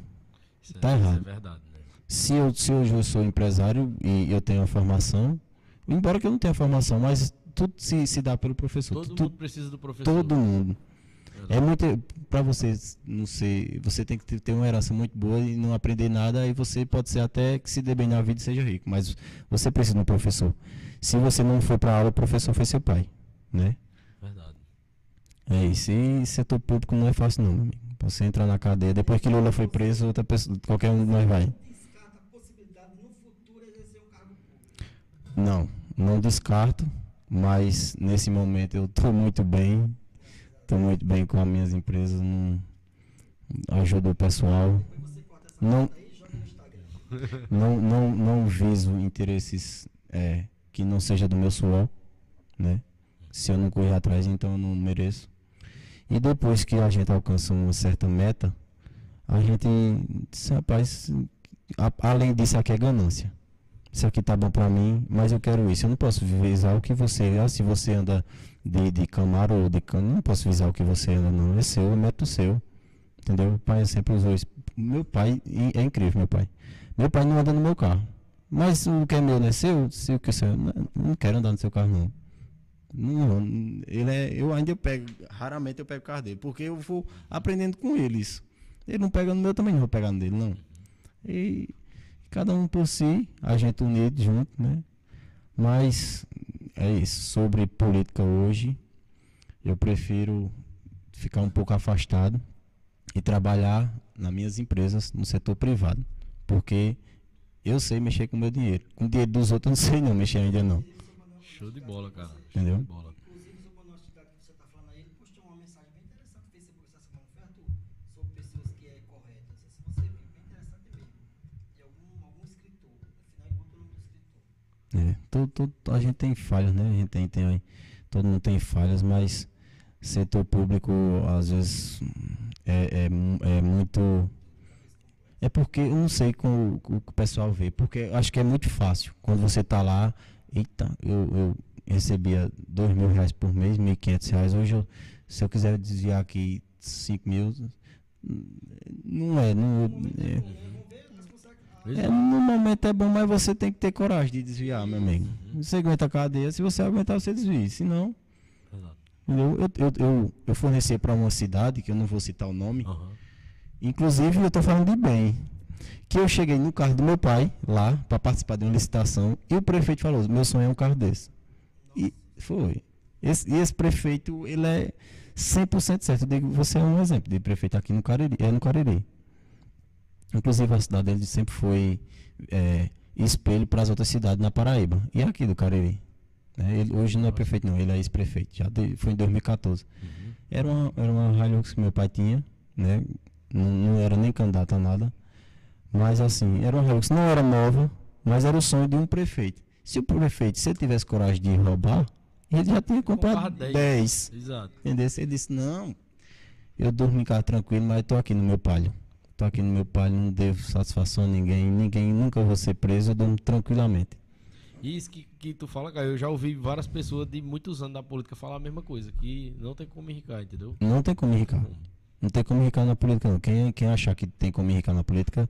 Isso, Tá é, isso errado. é verdade, né? Se eu, se hoje eu sou empresário e eu tenho uma formação, embora que eu não tenha formação, mas tudo se, se dá pelo professor. Todo Tu- mundo precisa do professor. todo mundo. É muito para você não ser, você tem que ter- uma herança muito boa e não aprender nada e você pode ser até que se dê bem na vida e seja rico, mas você precisa de um professor. Se você não foi para aula, o professor foi seu pai, né? Verdade. É isso. E setor público não é fácil não, meu amigo. Você entrar na cadeia, depois que Lula foi preso, outra pessoa, qualquer um de nós vai. Descarta a possibilidade de no futuro exercer cargo público. Não, não descarto, mas nesse momento eu estou muito bem, estou muito bem com as minhas empresas, não ajudo o pessoal, não, não, não, não viso interesses é, que não seja do meu suor, né? Se eu não correr atrás, então eu não mereço. E depois que a gente alcança uma certa meta, a gente diz, rapaz, a- além disso aqui é ganância. Isso aqui tá bom pra mim, mas eu quero isso. Eu não posso visar o que você, ah, se você anda de, de Camaro ou de cano, não posso visar o que você anda, não. É seu, é método seu. Entendeu? O pai sempre usou isso. Meu pai, é incrível, meu pai. Meu pai não anda no meu carro. Mas o que é meu não é seu? Se o que é seu, não, não quero andar no seu carro, não. Não, ele é, eu ainda pego, raramente eu pego o carro dele, porque eu vou aprendendo com ele isso. Ele não pega no meu, eu também não vou pegar no dele, não. E cada um por si, a gente unido junto, né? Mas é isso. Sobre política hoje, eu prefiro ficar um pouco afastado e trabalhar nas minhas empresas no setor privado. Porque eu sei mexer com o meu dinheiro. Com o dinheiro dos outros eu não sei não mexer ainda não. Show de bola, cara. Entendeu? Show de bola. É, todo, todo- a gente tem falhas, né? A gente tem, tem, todo mundo tem falhas, mas setor público às vezes é, é, é muito. É porque eu não sei como o, o pessoal vê, porque acho que é muito fácil. Quando você tá lá, eita, eu, eu recebia dois mil reais por mês, mil e quinhentos reais. Hoje, eu- se eu quiser desviar aqui cinco mil, não é, não, é, é, no momento é bom, mas você tem que ter coragem de desviar, meu amigo. Você aguenta a cadeia, se você aguentar, você desvia. Se não, eu, eu, eu, eu forneci para uma cidade, que eu não vou citar o nome, Aham. inclusive eu tô falando de bem. Que eu cheguei no carro do meu pai, lá, para participar de uma licitação, e o prefeito falou: meu sonho é um carro desse. E foi. Esse, e esse prefeito, ele é 100% certo. Eu digo, você é um exemplo de prefeito aqui no Cariri. É no Cariri. Inclusive, a cidade dele sempre foi é, espelho para as outras cidades na Paraíba. E aqui do Cariri. né? Ele, hoje não é prefeito, não. Ele é ex-prefeito. Já de- foi em 2014. Uhum. Era uma, era uma Hilux que meu pai tinha, né? Não, não era nem candidato a nada. Mas assim, era uma Hilux, não era nova, mas era o sonho de um prefeito. Se o prefeito, se ele tivesse coragem de roubar, ele já tinha comprado Comprava 10. 10. Exato. Entendeu? Ele disse, não, eu durmo em casa tranquilo, mas tô aqui no meu palio. Tô aqui no meu palio, não devo satisfação a ninguém, ninguém nunca vou ser preso, eu durmo tranquilamente. Isso que, que tu fala, cara, eu já ouvi várias pessoas de muitos anos da política falar a mesma coisa, que não tem como enricar, entendeu? Não tem como enricar. Não tem como enricar na política, não. Quem, quem achar que tem como enricar na política,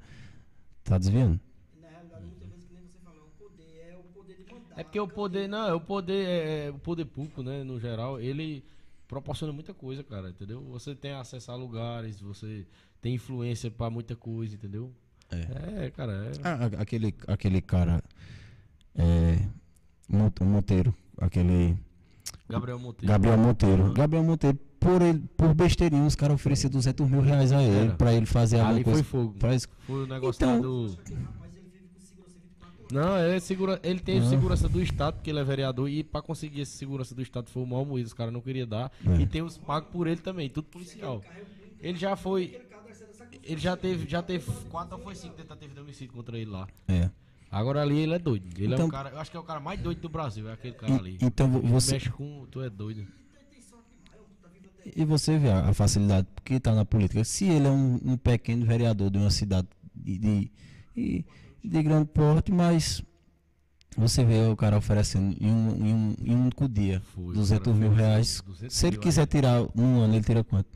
tá desviando. Na realidade, muitas vezes, que nem você falou, o poder o poder de mandar. É porque o poder, não, é o poder, é, é o poder público, né, no geral, ele proporciona muita coisa, cara, entendeu? Você tem acesso a lugares, você tem influência pra muita coisa, entendeu? É, cara, é. Ah, aquele, aquele cara, é, Mon- Monteiro, aquele Gabriel Monteiro. Gabriel Monteiro. Uhum. Gabriel Monteiro, por, ele, por besteirinha, os caras ofereceram 200 mil reais a ele, Era. pra ele fazer alguma Ali foi coisa. fogo. Faz- Foi o negócio Então- lá do. Não, ele, é segura, ele tem Ah. segurança do Estado, porque ele é vereador, e pra conseguir essa segurança do Estado foi o mal moído, os caras não queriam dar. É. E tem os pagos por ele também, tudo policial. Ele já foi. Ele já teve, já teve quatro ou foi cinco tentativas de homicídio contra ele lá. É. Agora ali ele é doido. Ele é Então- um cara, eu acho que é o cara mais doido do Brasil, é aquele cara E- ali. então Ele você- mexe com. Tu é doido. E você vê a, a facilidade que está na política. Se ele é um, um pequeno vereador de uma cidade de, de, de- de grande porte, mas você vê o cara oferecendo em um, em um, em um único dia Foi, 200 o cara mil reais. 200 Se ele mil quiser tirar num ano, ele tira quanto?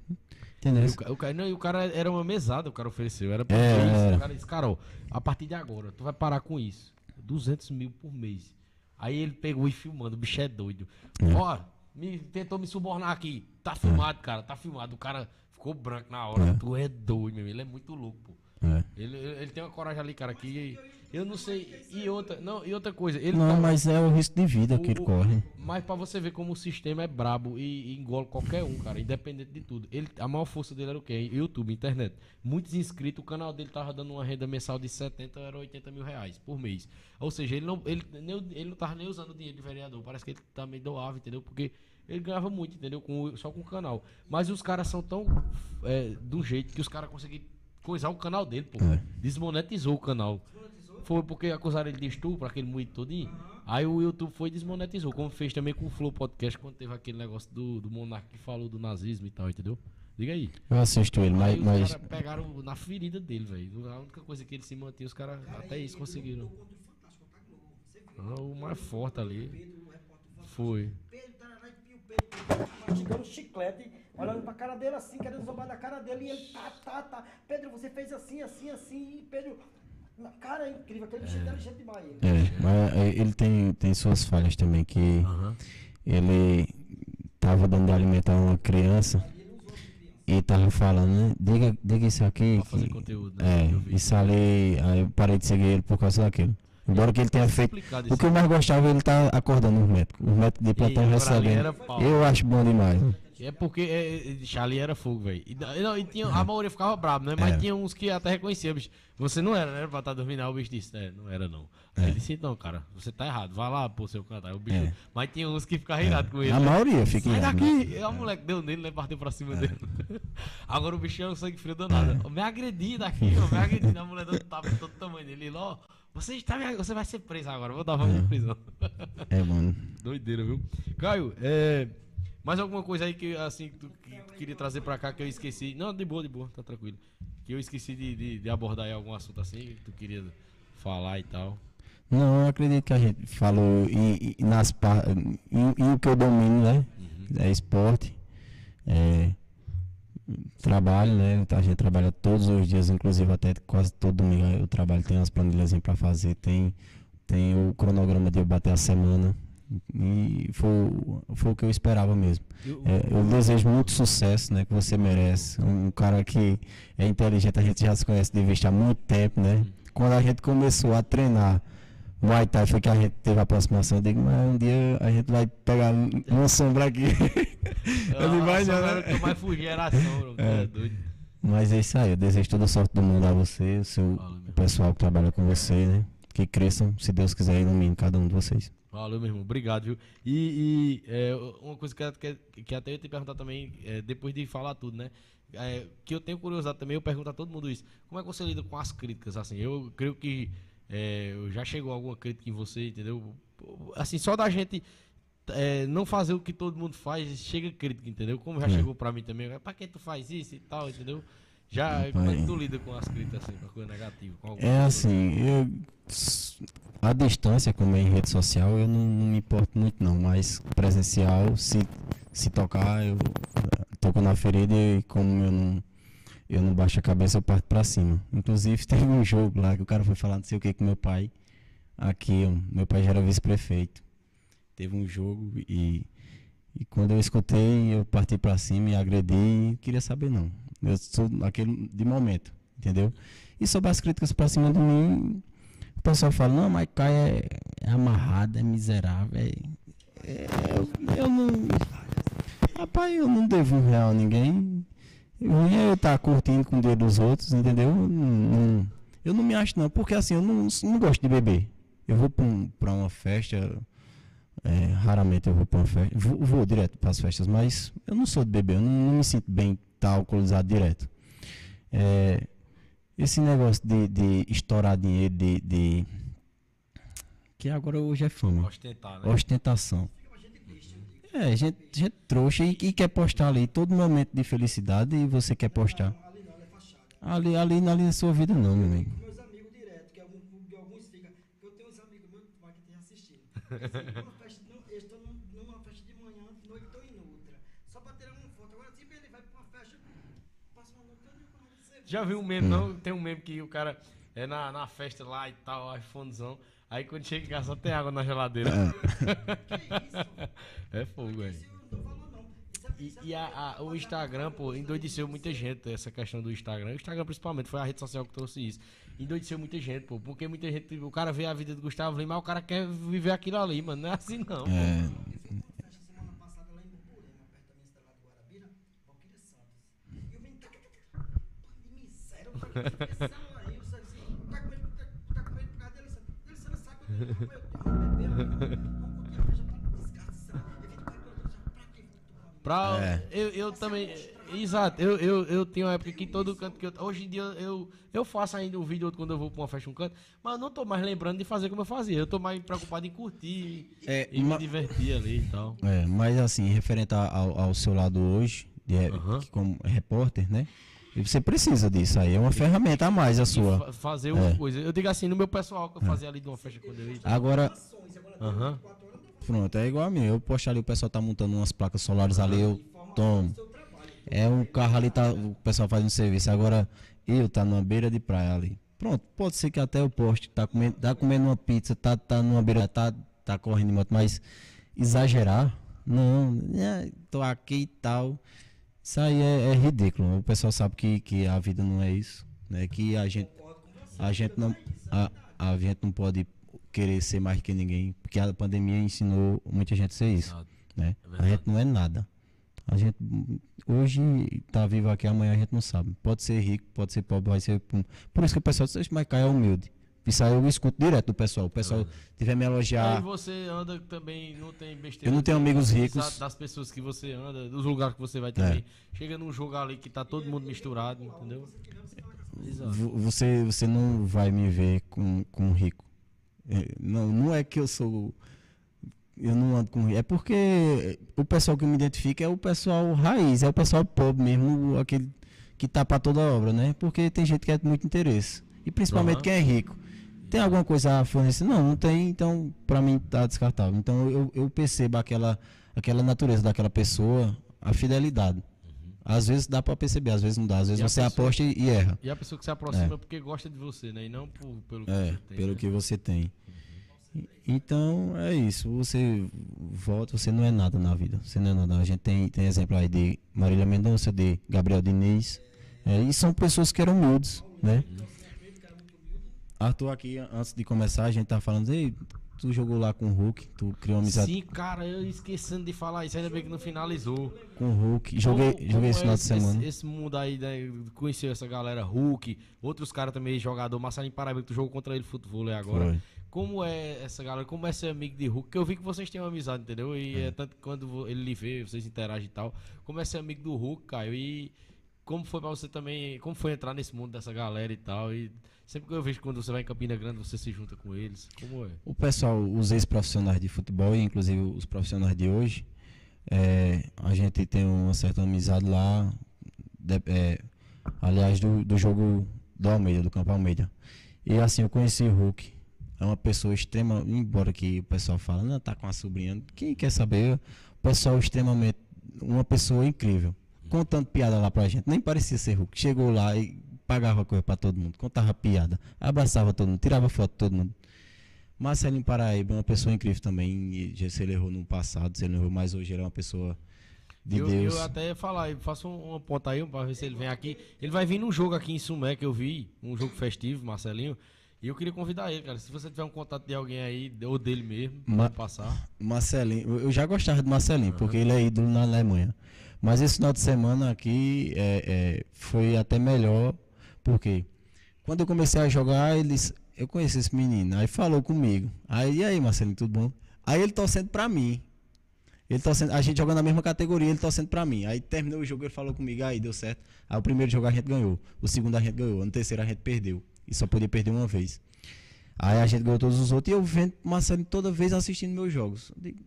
Entendeu? E o, o, cara, não, o cara era uma mesada, o cara ofereceu. Era pra É, isso. era. O cara disse, cara, ó, a partir de agora, tu vai parar com isso. 200 mil por mês. Aí ele pegou e filmando, o bicho é doido. Ó, me, tentou me subornar aqui. Tá filmado, cara, tá filmado. O cara ficou branco na hora. É. Tu é doido, meu. Ele é muito louco, pô. É. Ele, ele, tem uma coragem ali, cara, que eu não sei. E outra, não, e outra coisa, ele Não, tá- mas é o risco de vida que ele o- o- corre. Mas pra você ver como o sistema é brabo e, e engole qualquer um, cara, independente de tudo. Ele, a maior força dele era o quê? YouTube, internet. Muitos inscritos, o canal dele tava dando uma renda mensal de 70 era 80 mil reais por mês. Ou seja, ele não, ele, nem, ele não tava nem usando o dinheiro de vereador. Parece que ele também doava, entendeu? Porque ele ganhava muito, entendeu? Com, o- só com o canal. Mas os caras são tão é, do jeito que os caras conseguiram coisar o canal dele, pô. É. Desmonetizou o canal. Foi porque acusaram ele de estupro, aquele moído todinho. Aí o YouTube foi e desmonetizou, como fez também com o Flow Podcast, quando teve aquele negócio do, do Monark que falou do nazismo e tal, entendeu? Diga aí. Eu assisto ele, mas, aí os mas caras pegaram na ferida dele, velho. A única coisa que ele se mantinha, os caras até isso conseguiram. Ah, o mais forte ali. Foi. Pedro tá lá e o Pedro mastigando chiclete, olhando pra cara dele assim, querendo zombar da cara dele, e ele tá, tá, tá. Pedro, você fez assim, assim, assim, e Pedro. Cara, é incrível, aquele bicho é inteligente demais. ele. É, mas é, ele tem, tem suas falhas também, que Aham. ele tava dando de alimentar uma criança e tava falando, né? Diga, diga isso aqui. Pra fazer que- conteúdo, né? É, isso ali, aí eu parei de seguir ele por causa daquilo. Embora que ele tenha feito. O que eu mais gostava, ele tá acordando os médicos. Os médicos de plantão recebendo. Eu acho bom demais. É porque é, é, Charlie era fogo, velho. E, não, e tinha, a maioria ficava brabo, né? Mas É. tinha uns que até reconhecia, bicho. Você não era, né? Pra estar dormindo. Aí o bicho disse, é, não era não. Aí É. ele disse, então, cara, você tá errado. Vai lá, pô, seu cantar. Aí o bicho. É. Mas tinha uns que ficavam irados com ele. A né? maioria fica Sai irado, né? daqui! E a moleque deu nele, né? Bateu pra cima dele. Agora o bicho é um sangue frio danado. Me agredindo aqui, ó, me agredindo. A mulher dando tapa de todo tamanho dele. Ele, ó, você, está você vai ser preso agora. Vou dar uma de prisão. É, mano. Doideira, viu? Caio, é. Mais alguma coisa aí que assim que tu, que tu queria trazer pra cá que eu esqueci? Não, de boa, de boa, tá tranquilo. Que eu esqueci de, de, de abordar aí algum assunto assim que tu queria falar e tal. Não, eu acredito que a gente falou e, e nas e, e o que eu domino, né? É esporte, é trabalho, né? A gente trabalha todos os dias, inclusive até quase todo domingo eu trabalho, tem umas planilhas para fazer, tem, tem o cronograma de eu bater a semana. E foi, foi o que eu esperava mesmo. Eu- É, eu desejo muito sucesso, né? Que você merece. Um cara que é inteligente, a gente já se conhece de vista há muito tempo, né? Quando a gente começou a treinar Muay Thai, foi que a gente teve a aproximação. Eu digo, mas um dia a gente vai pegar uma sombra aqui. eu digo, vai Ah, já, era que eu mais era a sombra, é. Doido. Mas é isso aí, eu desejo toda a sorte do mundo a você, o seu pessoal que trabalha com você, né? Que cresçam, se Deus quiser, ilumine cada um de vocês. Valeu, meu irmão. Obrigado, viu? E, e, é, uma coisa que, que, que até eu ia te perguntar também, é, depois de falar tudo, né? É, que eu tenho curiosidade também, eu pergunto a todo mundo isso. Como é que você lida com as críticas? Assim, eu creio que é, já chegou alguma crítica em você, entendeu? Assim, só da gente é, não fazer o que todo mundo faz, chega crítica, entendeu? Como já É. chegou pra mim também, pra que tu faz isso e tal, entendeu? Já, como é que tu lida com as críticas, assim, com a coisa negativa? Com É assim, eu, a distância, como é em rede social, eu não, não me importo muito não, mas presencial, se, se tocar, eu toco na ferida e como eu não, eu não baixo a cabeça, eu parto pra cima. Inclusive teve um jogo lá que o cara foi falar não sei o que com meu pai, aqui, meu pai já era vice-prefeito. Teve um jogo e, e quando eu escutei, eu parti pra cima e agredi e queria saber não. Eu sou aquele de momento, entendeu? E sobre as críticas pra cima de mim, o pessoal fala, não, mas Caio é, é amarrado, é miserável. É, é, eu, eu não. Rapaz, eu não devo um real a ninguém. É eu estar curtindo com o dinheiro dos outros, entendeu? Eu não, eu não me acho não, porque assim, eu não, não gosto de beber. Eu vou pra, um- pra uma festa, é, raramente eu vou pra uma festa. Vou, vou direto para as festas, mas eu não sou de beber, eu não, não me sinto bem estar alcoolizado direto. É, esse negócio de, de estourar dinheiro, de, de- Que agora hoje é fama. Ostentar, né? Ostentação. É, gente, gente trouxa e, e quer postar ali todo momento de felicidade e você quer postar. Ali não, é fachada. Ali, ali, ali na sua vida não, meu amigo. Meus amigos direto, que de alguns ficam. Eu tenho uns amigos meus que tem assistindo. Assim, numa festa, não, eles estão num- numa festa de manhã, de noite estão em outra. Só para tirar uma foto. Agora, tipo, ele vai para uma festa, passa uma noite toda com uma cerveja. Já viu um meme, não? Tem um meme que o cara é na, na festa lá e tal, iPhonezão. Aí quando chega em casa só tem água na geladeira. É fogo, velho. É- E, é e a- a- o Instagram, pô, endoideceu muita gente, essa questão do Instagram. O Instagram, principalmente, foi a rede social que trouxe isso. Endoideceu muita gente, pô, porque muita gente, o cara vê a vida do Gustavo Lima, mas o cara quer viver aquilo ali, mano. Não é assim, não. É, Pra, É. eu, eu também. Exato, eu, eu, eu tenho uma época que todo canto que eu. Hoje em dia eu, eu faço ainda um vídeo ou outro quando eu vou pra uma festa, um canto, mas eu não tô mais lembrando de fazer como eu fazia. Eu tô mais preocupado em curtir É, e me divertir ali e tal. é, mas assim, referente ao, ao seu lado hoje, de, como repórter, né? E você precisa disso aí, é uma ferramenta a mais a sua. fa- fazer uma É. coisa. Eu digo assim, no meu pessoal que eu fazia ali de uma festa quando eu ia. Agora, Aham. pronto, é igual a mim. Eu posto ali, o pessoal tá montando umas placas solares ali, eu tomo. É um carro ali, tá, o pessoal fazendo serviço. Agora, eu tá numa beira de praia ali. Pronto, pode ser que até eu poste, tá comendo, tá comendo uma pizza, tá, tá numa beira, tá, tá correndo de moto, mas exagerar, Não, é, tô aqui e tal. Isso aí é, é ridículo. O pessoal sabe que, que a vida não é isso. Né? Que a gente, a gente não. A, a gente não pode querer ser mais que ninguém. Porque a pandemia ensinou muita gente a ser isso. Né? É a gente não é nada. A gente hoje tá vivo aqui, amanhã a gente não sabe. Pode ser rico, pode ser pobre, vai ser. Por isso que o pessoal diz, mas Caio é humilde. Isso aí eu escuto direto do pessoal. O pessoal verdade. tiver me Aí elogiar. você anda também, não tem besteira. Eu não tenho amigos ricos. Das pessoas que você anda, dos lugares que você vai também. Chega num jogo ali que tá todo mundo misturado, entendeu? Você, você não vai me ver com, com rico. É, Não, não é que eu sou. Eu não ando com rico. É porque o pessoal que me identifica é o pessoal raiz, é o pessoal pobre mesmo, aquele que tá pra toda obra, né? Porque tem gente que é muito interesse. E principalmente Aham. quem é rico. Tem alguma coisa a fornecer? Não, não tem, então pra mim tá descartável. Então eu, eu percebo aquela, aquela natureza daquela pessoa, a fidelidade. Às vezes dá pra perceber, às vezes não dá. Às vezes Uhum. Você pessoa- aposta e, erra. E a pessoa que se aproxima é porque gosta de você, né? E não por- pelo que É, você tem. pelo né? que você tem. E- Então, é isso. Você volta, você não é nada na vida. Você não é nada. A gente tem, tem exemplo aí de Marília Mendonça, de Gabriel Diniz. É, e são pessoas que eram humildes, né? Arthur, aqui, antes de começar, a gente tá falando, ei, tu jogou lá com o Hulk, tu criou amizade Sim, cara, eu esquecendo de falar isso, ainda bem que não finalizou. com o Hulk. Joguei, Como- joguei como esse é final de semana. Esse, esse mundo aí, né? Conheceu essa galera, Hulk, outros caras também, jogador, Marcelinho Paraíba, que tu jogou contra ele futebol aí agora. Foi. Como é essa galera? Como é ser amigo de Hulk? Eu vi que vocês têm uma amizade, entendeu? E é, tanto que quando ele lhe vê, vocês interagem e tal. Como é ser amigo do Hulk, Caio? E como foi pra você também? Como foi entrar nesse mundo dessa galera e tal? E sempre que eu vejo quando você vai em Campina Grande, você se junta com eles. Como é? O pessoal, os ex-profissionais de futebol, e inclusive os profissionais de hoje, é, a gente tem uma certa amizade lá, de- é, aliás, do, do jogo do Almeida, do Campo Almeida. E assim, eu conheci o Hulk, é uma pessoa extrema, embora que o pessoal fala, não, tá com a sobrinha, quem quer saber? O pessoal extremamente, uma pessoa incrível, contando piada lá pra gente, nem parecia ser Hulk, chegou lá e pagava coisa pra todo mundo, contava piada, abraçava todo mundo, tirava foto de todo mundo. Marcelinho Paraíba é uma pessoa incrível também. Se ele errou no passado, se ele errou, mas hoje ele é uma pessoa de eu, Deus. eu até ia falar, eu faço um- uma ponta aí pra ver se ele vem aqui. Ele vai vir num jogo aqui em Sumé que eu vi, um jogo festivo, Marcelinho. E eu queria convidar ele, cara. Se você tiver um contato de alguém aí, ou dele mesmo, Ma- passar. Marcelinho, eu- já gostava de Marcelinho, porque ele é ídolo na Alemanha. Mas esse final de semana aqui é, é, foi até melhor, porque quando eu comecei a jogar, eles. Eu conheci esse menino, aí falou comigo. Aí, e aí, Marcelinho, tudo bom? Aí ele torcendo pra mim. Ele torcendo, a gente jogando na mesma categoria, ele torcendo pra mim. Aí terminou o jogo, ele falou comigo, aí deu certo. Aí o primeiro jogo a gente ganhou, o segundo a gente ganhou, no terceiro a gente perdeu. E só podia perder uma vez. Aí a gente ganhou todos os outros e eu vendo Marcelinho toda vez assistindo meus jogos. Eu digo,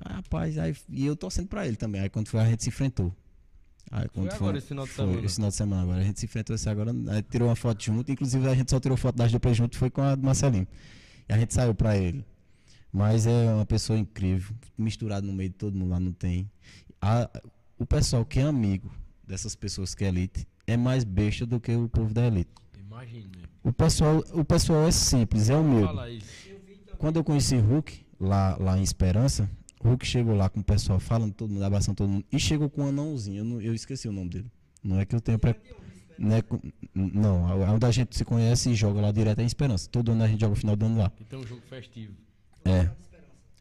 ah, rapaz, aí, e eu torcendo pra ele também. Aí quando foi a gente se enfrentou. Aí, quando agora esse final de foi semana? Esse final de semana agora. A gente se enfrentou esse agora, tirou uma foto junto. Inclusive a gente só tirou foto das duplas junto, foi com a do Marcelinho. E a gente saiu pra ele. Mas é uma pessoa incrível, misturado no meio de todo mundo lá, não tem. A- o pessoal que é amigo dessas pessoas que é elite é mais besta do que o povo da elite. Imagina. O pessoal, o pessoal é simples, é humilde. Quando eu conheci Hulk, lá, lá em Esperança, Hulk chegou lá com o pessoal falando, todo mundo, abraçando todo mundo, e chegou com um anãozinho, eu, não- eu esqueci o nome dele. Não é que eu tenho pre... não, é com- não, a- onde a gente se conhece e joga lá direto é em Esperança. Todo ano a gente joga o final do ano lá. E tem um jogo festivo. É.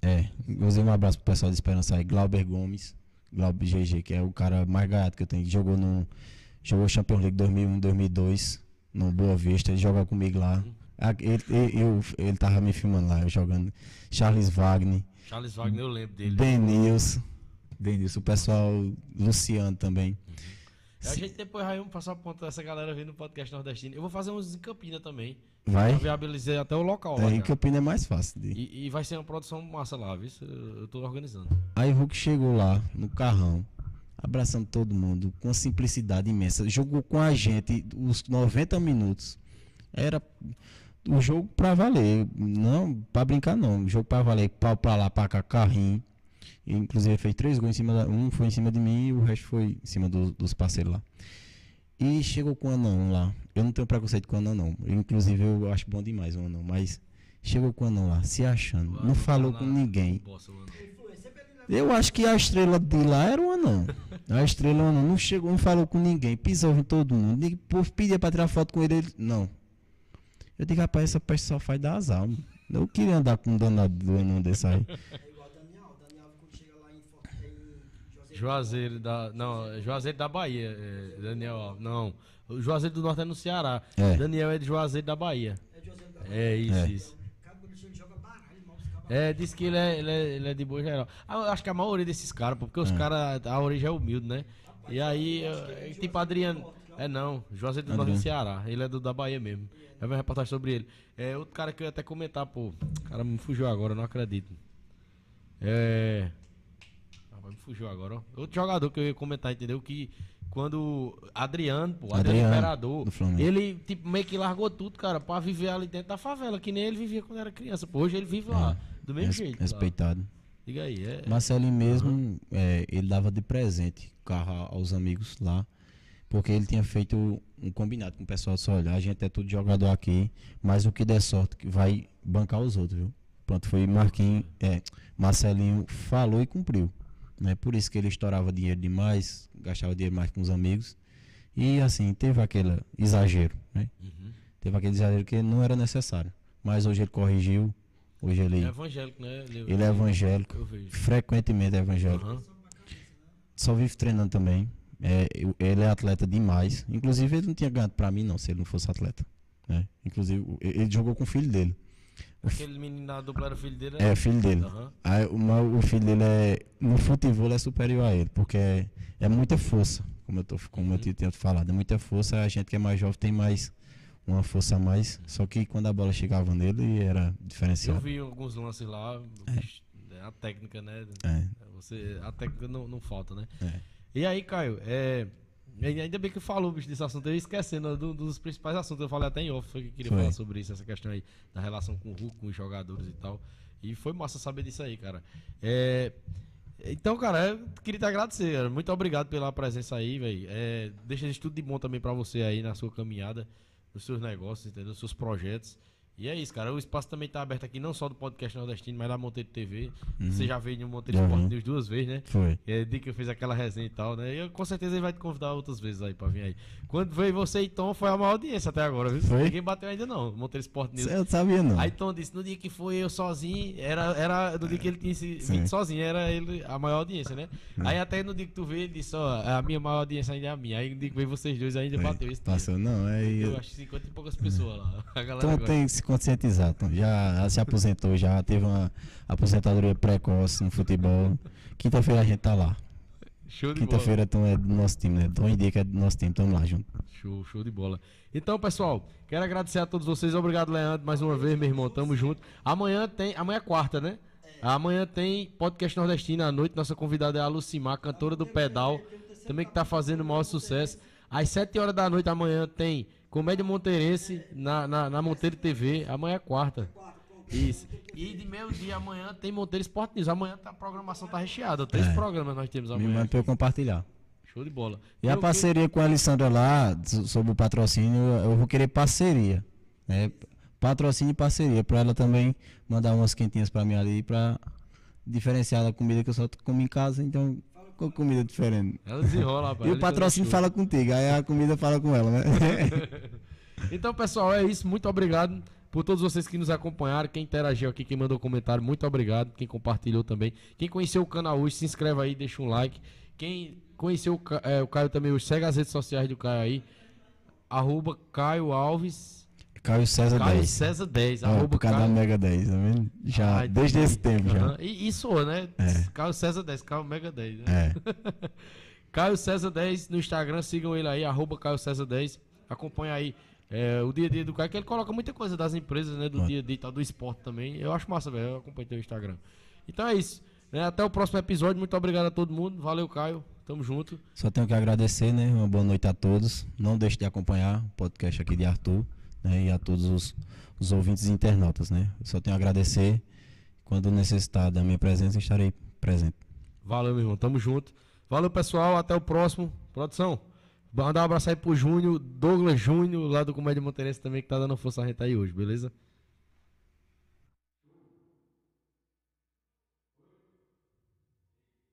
É. Usei um abraço pro pessoal de Esperança aí, Glauber Gomes, Glauber GG, que é o cara mais gaiato que eu tenho. que Jogou no. Jogou Champions League 2001, 2002, no Boa Vista, ele joga comigo lá. Ah, Ele, ele, eu- ele tava me filmando lá, eu jogando. Charles Wagner, Charles Wagner, eu lembro dele. Denilson, Denilson, o pessoal, Luciano também. A gente depois vai passar a ponta dessa galera vindo no podcast nordestino. Eu vou fazer uns em Campina também. Vai? Eu viabilizei até o local lá. É, em já. Campina é mais fácil. De... E, e vai ser uma produção massa lá, viu? Eu eu tô organizando. Aí o Hulk chegou lá no carrão, abraçando todo mundo, com simplicidade imensa. Jogou com a gente os 90 minutos. Era o jogo pra valer, não pra brincar não. O jogo pra valer, pau pra lá, pra cá, carrinho. Inclusive fez três gols em cima da, um foi em cima de mim e o resto foi em cima do- dos parceiros lá. E chegou com o anão lá. Eu não tenho preconceito com o anão não. Eu, inclusive eu acho bom demais o anão, mas chegou com o anão lá, se achando, não falou com ninguém. Eu acho que a estrela de lá era o anão. A estrela anão não chegou, não falou com ninguém, pisou em todo mundo. O povo pedia pra tirar foto com ele, ele. Não. Eu digo, rapaz, essa peste só faz dar azar. mano. Eu queria andar com um danado do anão desse aí. É igual Daniel. Daniel, quando chega lá em, em Juazeiro da. Não, é Juazeiro da Bahia. é, Daniel. Não. O Juazeiro do Norte é no Ceará. É. Daniel é de Juazeiro da Bahia. É Juazeiro da É isso, É. isso. É, diz que ele é, ele é, ele é de boa geral. Ah, acho que a maioria desses caras, porque os caras, a origem é humilde, né? E aí, tipo Adriano. É não, Juazeiro do Norte do Ceará. Ele é do da Bahia mesmo. É uma reportagem sobre ele. É outro cara que eu ia até comentar, pô. O cara me fugiu agora, eu não acredito. É. Rapaz, me fugiu agora, ó. Outro jogador que eu ia comentar, entendeu? Que quando. Adriano, pô, Adriano, Adriano, Imperador. Ele, tipo, meio que largou tudo, cara, pra viver ali dentro da favela, que nem ele vivia quando era criança. Pô, hoje ele vive lá, do mesmo Res- jeito. lá. respeitado. Diga aí, é. Marcelinho mesmo, é, ele dava de presente carro aos amigos lá, porque ele tinha feito um combinado com o pessoal só olhar, a gente é tudo jogador aqui, mas o que der sorte que vai bancar os outros, viu? Pronto, foi Marquinhos, é, Marcelinho falou e cumpriu. Né? Por isso que ele estourava dinheiro demais, gastava dinheiro mais com os amigos. E assim, teve aquele exagero, né? Uhum. Teve aquele exagero que não era necessário. Mas hoje ele corrigiu, hoje ele, É evangélico, né? ele é evangélico, Eu vejo. frequentemente é evangélico Aham. só vive treinando também. É, eu- ele é atleta demais. Inclusive, ele não tinha ganhado pra mim, não, se ele não fosse atleta. né? Inclusive, ele jogou com o filho dele. Aquele menino da dupla era filho dele, É, filho dele. Aham. Aí, o, o filho dele é. No futebol é superior a ele, porque é, é muita força. Como eu, tô, como eu Uhum. tinha falado, é muita força. A gente que é mais jovem tem mais. Uma força a mais. Só que quando a bola chegava nele, era Eu diferenciado. vi alguns lances lá. é A técnica, né? É, Você, a técnica não, não falta, né? é. E aí, Caio, é. Ainda bem que falou, bicho, desse assunto. Eu ia esquecendo do- dos principais assuntos. Eu falei até em off, que queria Foi. falar sobre isso, essa questão aí da relação com o Hulk, com os jogadores e tal. E foi massa saber disso aí, cara. É, Então, cara, eu queria te agradecer, cara. Muito obrigado pela presença aí, velho. É, deixa isso tudo de bom também pra você aí na sua caminhada, nos seus negócios, entendeu? Nos seus projetos. E é isso, cara. O espaço também tá aberto aqui, não só do podcast nordestino, mas da Monteiro TV. Você já veio no Monteiro Sport vi. News duas vezes, né? Foi. É, eu fiz aquela resenha e tal, né? E eu, com certeza ele vai te convidar outras vezes aí pra vir aí. Quando veio você e Tom, foi a maior audiência até agora, viu? Foi? Ninguém bateu ainda não, Monteiro Sport News. Eu sabia, não. Aí Tom disse, no dia que foi eu sozinho, era, era no dia que ele tinha Sim. vindo sozinho, era ele a maior audiência, né? Aí até no dia que tu veio, ele disse, ó, a minha maior audiência ainda é a minha. Aí no dia que veio vocês dois ainda bateu dia. Passou, não. Aí, Eu acho que 50 e poucas pessoas lá. A galera Então gosta. tem que se conscientizar. Tom. Já, se aposentou, já teve uma aposentadoria precoce no futebol. Quinta-feira a gente tá lá. Show de. Quinta-feira Tom é do nosso time, né? Tom e Dica é do nosso time, tamo lá junto. Show, show de bola. Então, pessoal, quero agradecer a todos vocês. Obrigado, Leandro, mais uma vez, meu irmão. Tamo junto. Amanhã tem. Amanhã é quarta, né? Amanhã tem podcast nordestino à noite. Nossa convidada é a Lucimar, cantora do Pedal. Também que tá fazendo o maior sucesso. Às 7 horas da noite amanhã tem Comédia Monteirense na, na, na Monteiro TV. Amanhã é quarta. Isso. E de meio-dia amanhã tem Monteiro Sport News. Amanhã tá, a programação tá recheada. Três É. programas nós temos Me amanhã. pra eu compartilhar. Show de bola. E a o quê? parceria com a Alessandra lá, so- sobre o patrocínio, eu vou querer parceria. Né? Patrocínio e parceria, pra ela também mandar umas quentinhas pra mim ali, pra diferenciar da comida que eu só como em casa, então com comida diferente. Ela desenrola, rapaz. E o patrocínio fala contigo, aí a comida fala com ela, né? Então, pessoal, é isso. Muito obrigado por todos vocês que nos acompanharam. Quem interagiu aqui, quem mandou comentário, muito obrigado. Quem compartilhou também. Quem conheceu o canal hoje, se inscreve aí, deixa um like. Quem conheceu o, é, o Caio também hoje, segue as redes sociais do Caio aí. Arroba Caio Alves. Caio César Caio 10. César 10. Ó, arroba por causa da Caio. Mega 10, tá vendo? Já, Ah, desde esse tempo já. E isso, né? É. Caio César 10, Caio Mega 10. Né? É. Caio César 10 no Instagram, sigam ele aí, arroba Caio César 10. Acompanha aí é, o dia a dia do Caio, que ele coloca muita coisa das empresas, né? Do Pronto. dia a dia e tal, do esporte também. Eu acho massa, velho. Eu acompanho teu Instagram. Então é isso. né? Até o próximo episódio. Muito obrigado a todo mundo. Valeu, Caio. Tamo junto. Só tenho que agradecer, né? Uma boa noite a todos. Não deixe de acompanhar o podcast aqui de Arthur, né? E a todos os, os ouvintes e internautas, né? Só tenho a agradecer. Quando necessitar da minha presença, estarei presente. Valeu, meu irmão. Tamo junto. Valeu, pessoal. Até o próximo. Produção. Mandar um abraço aí pro Júnior, Douglas Júnior, lá do Comédia Monteirense também, que tá dando força a gente aí hoje, beleza?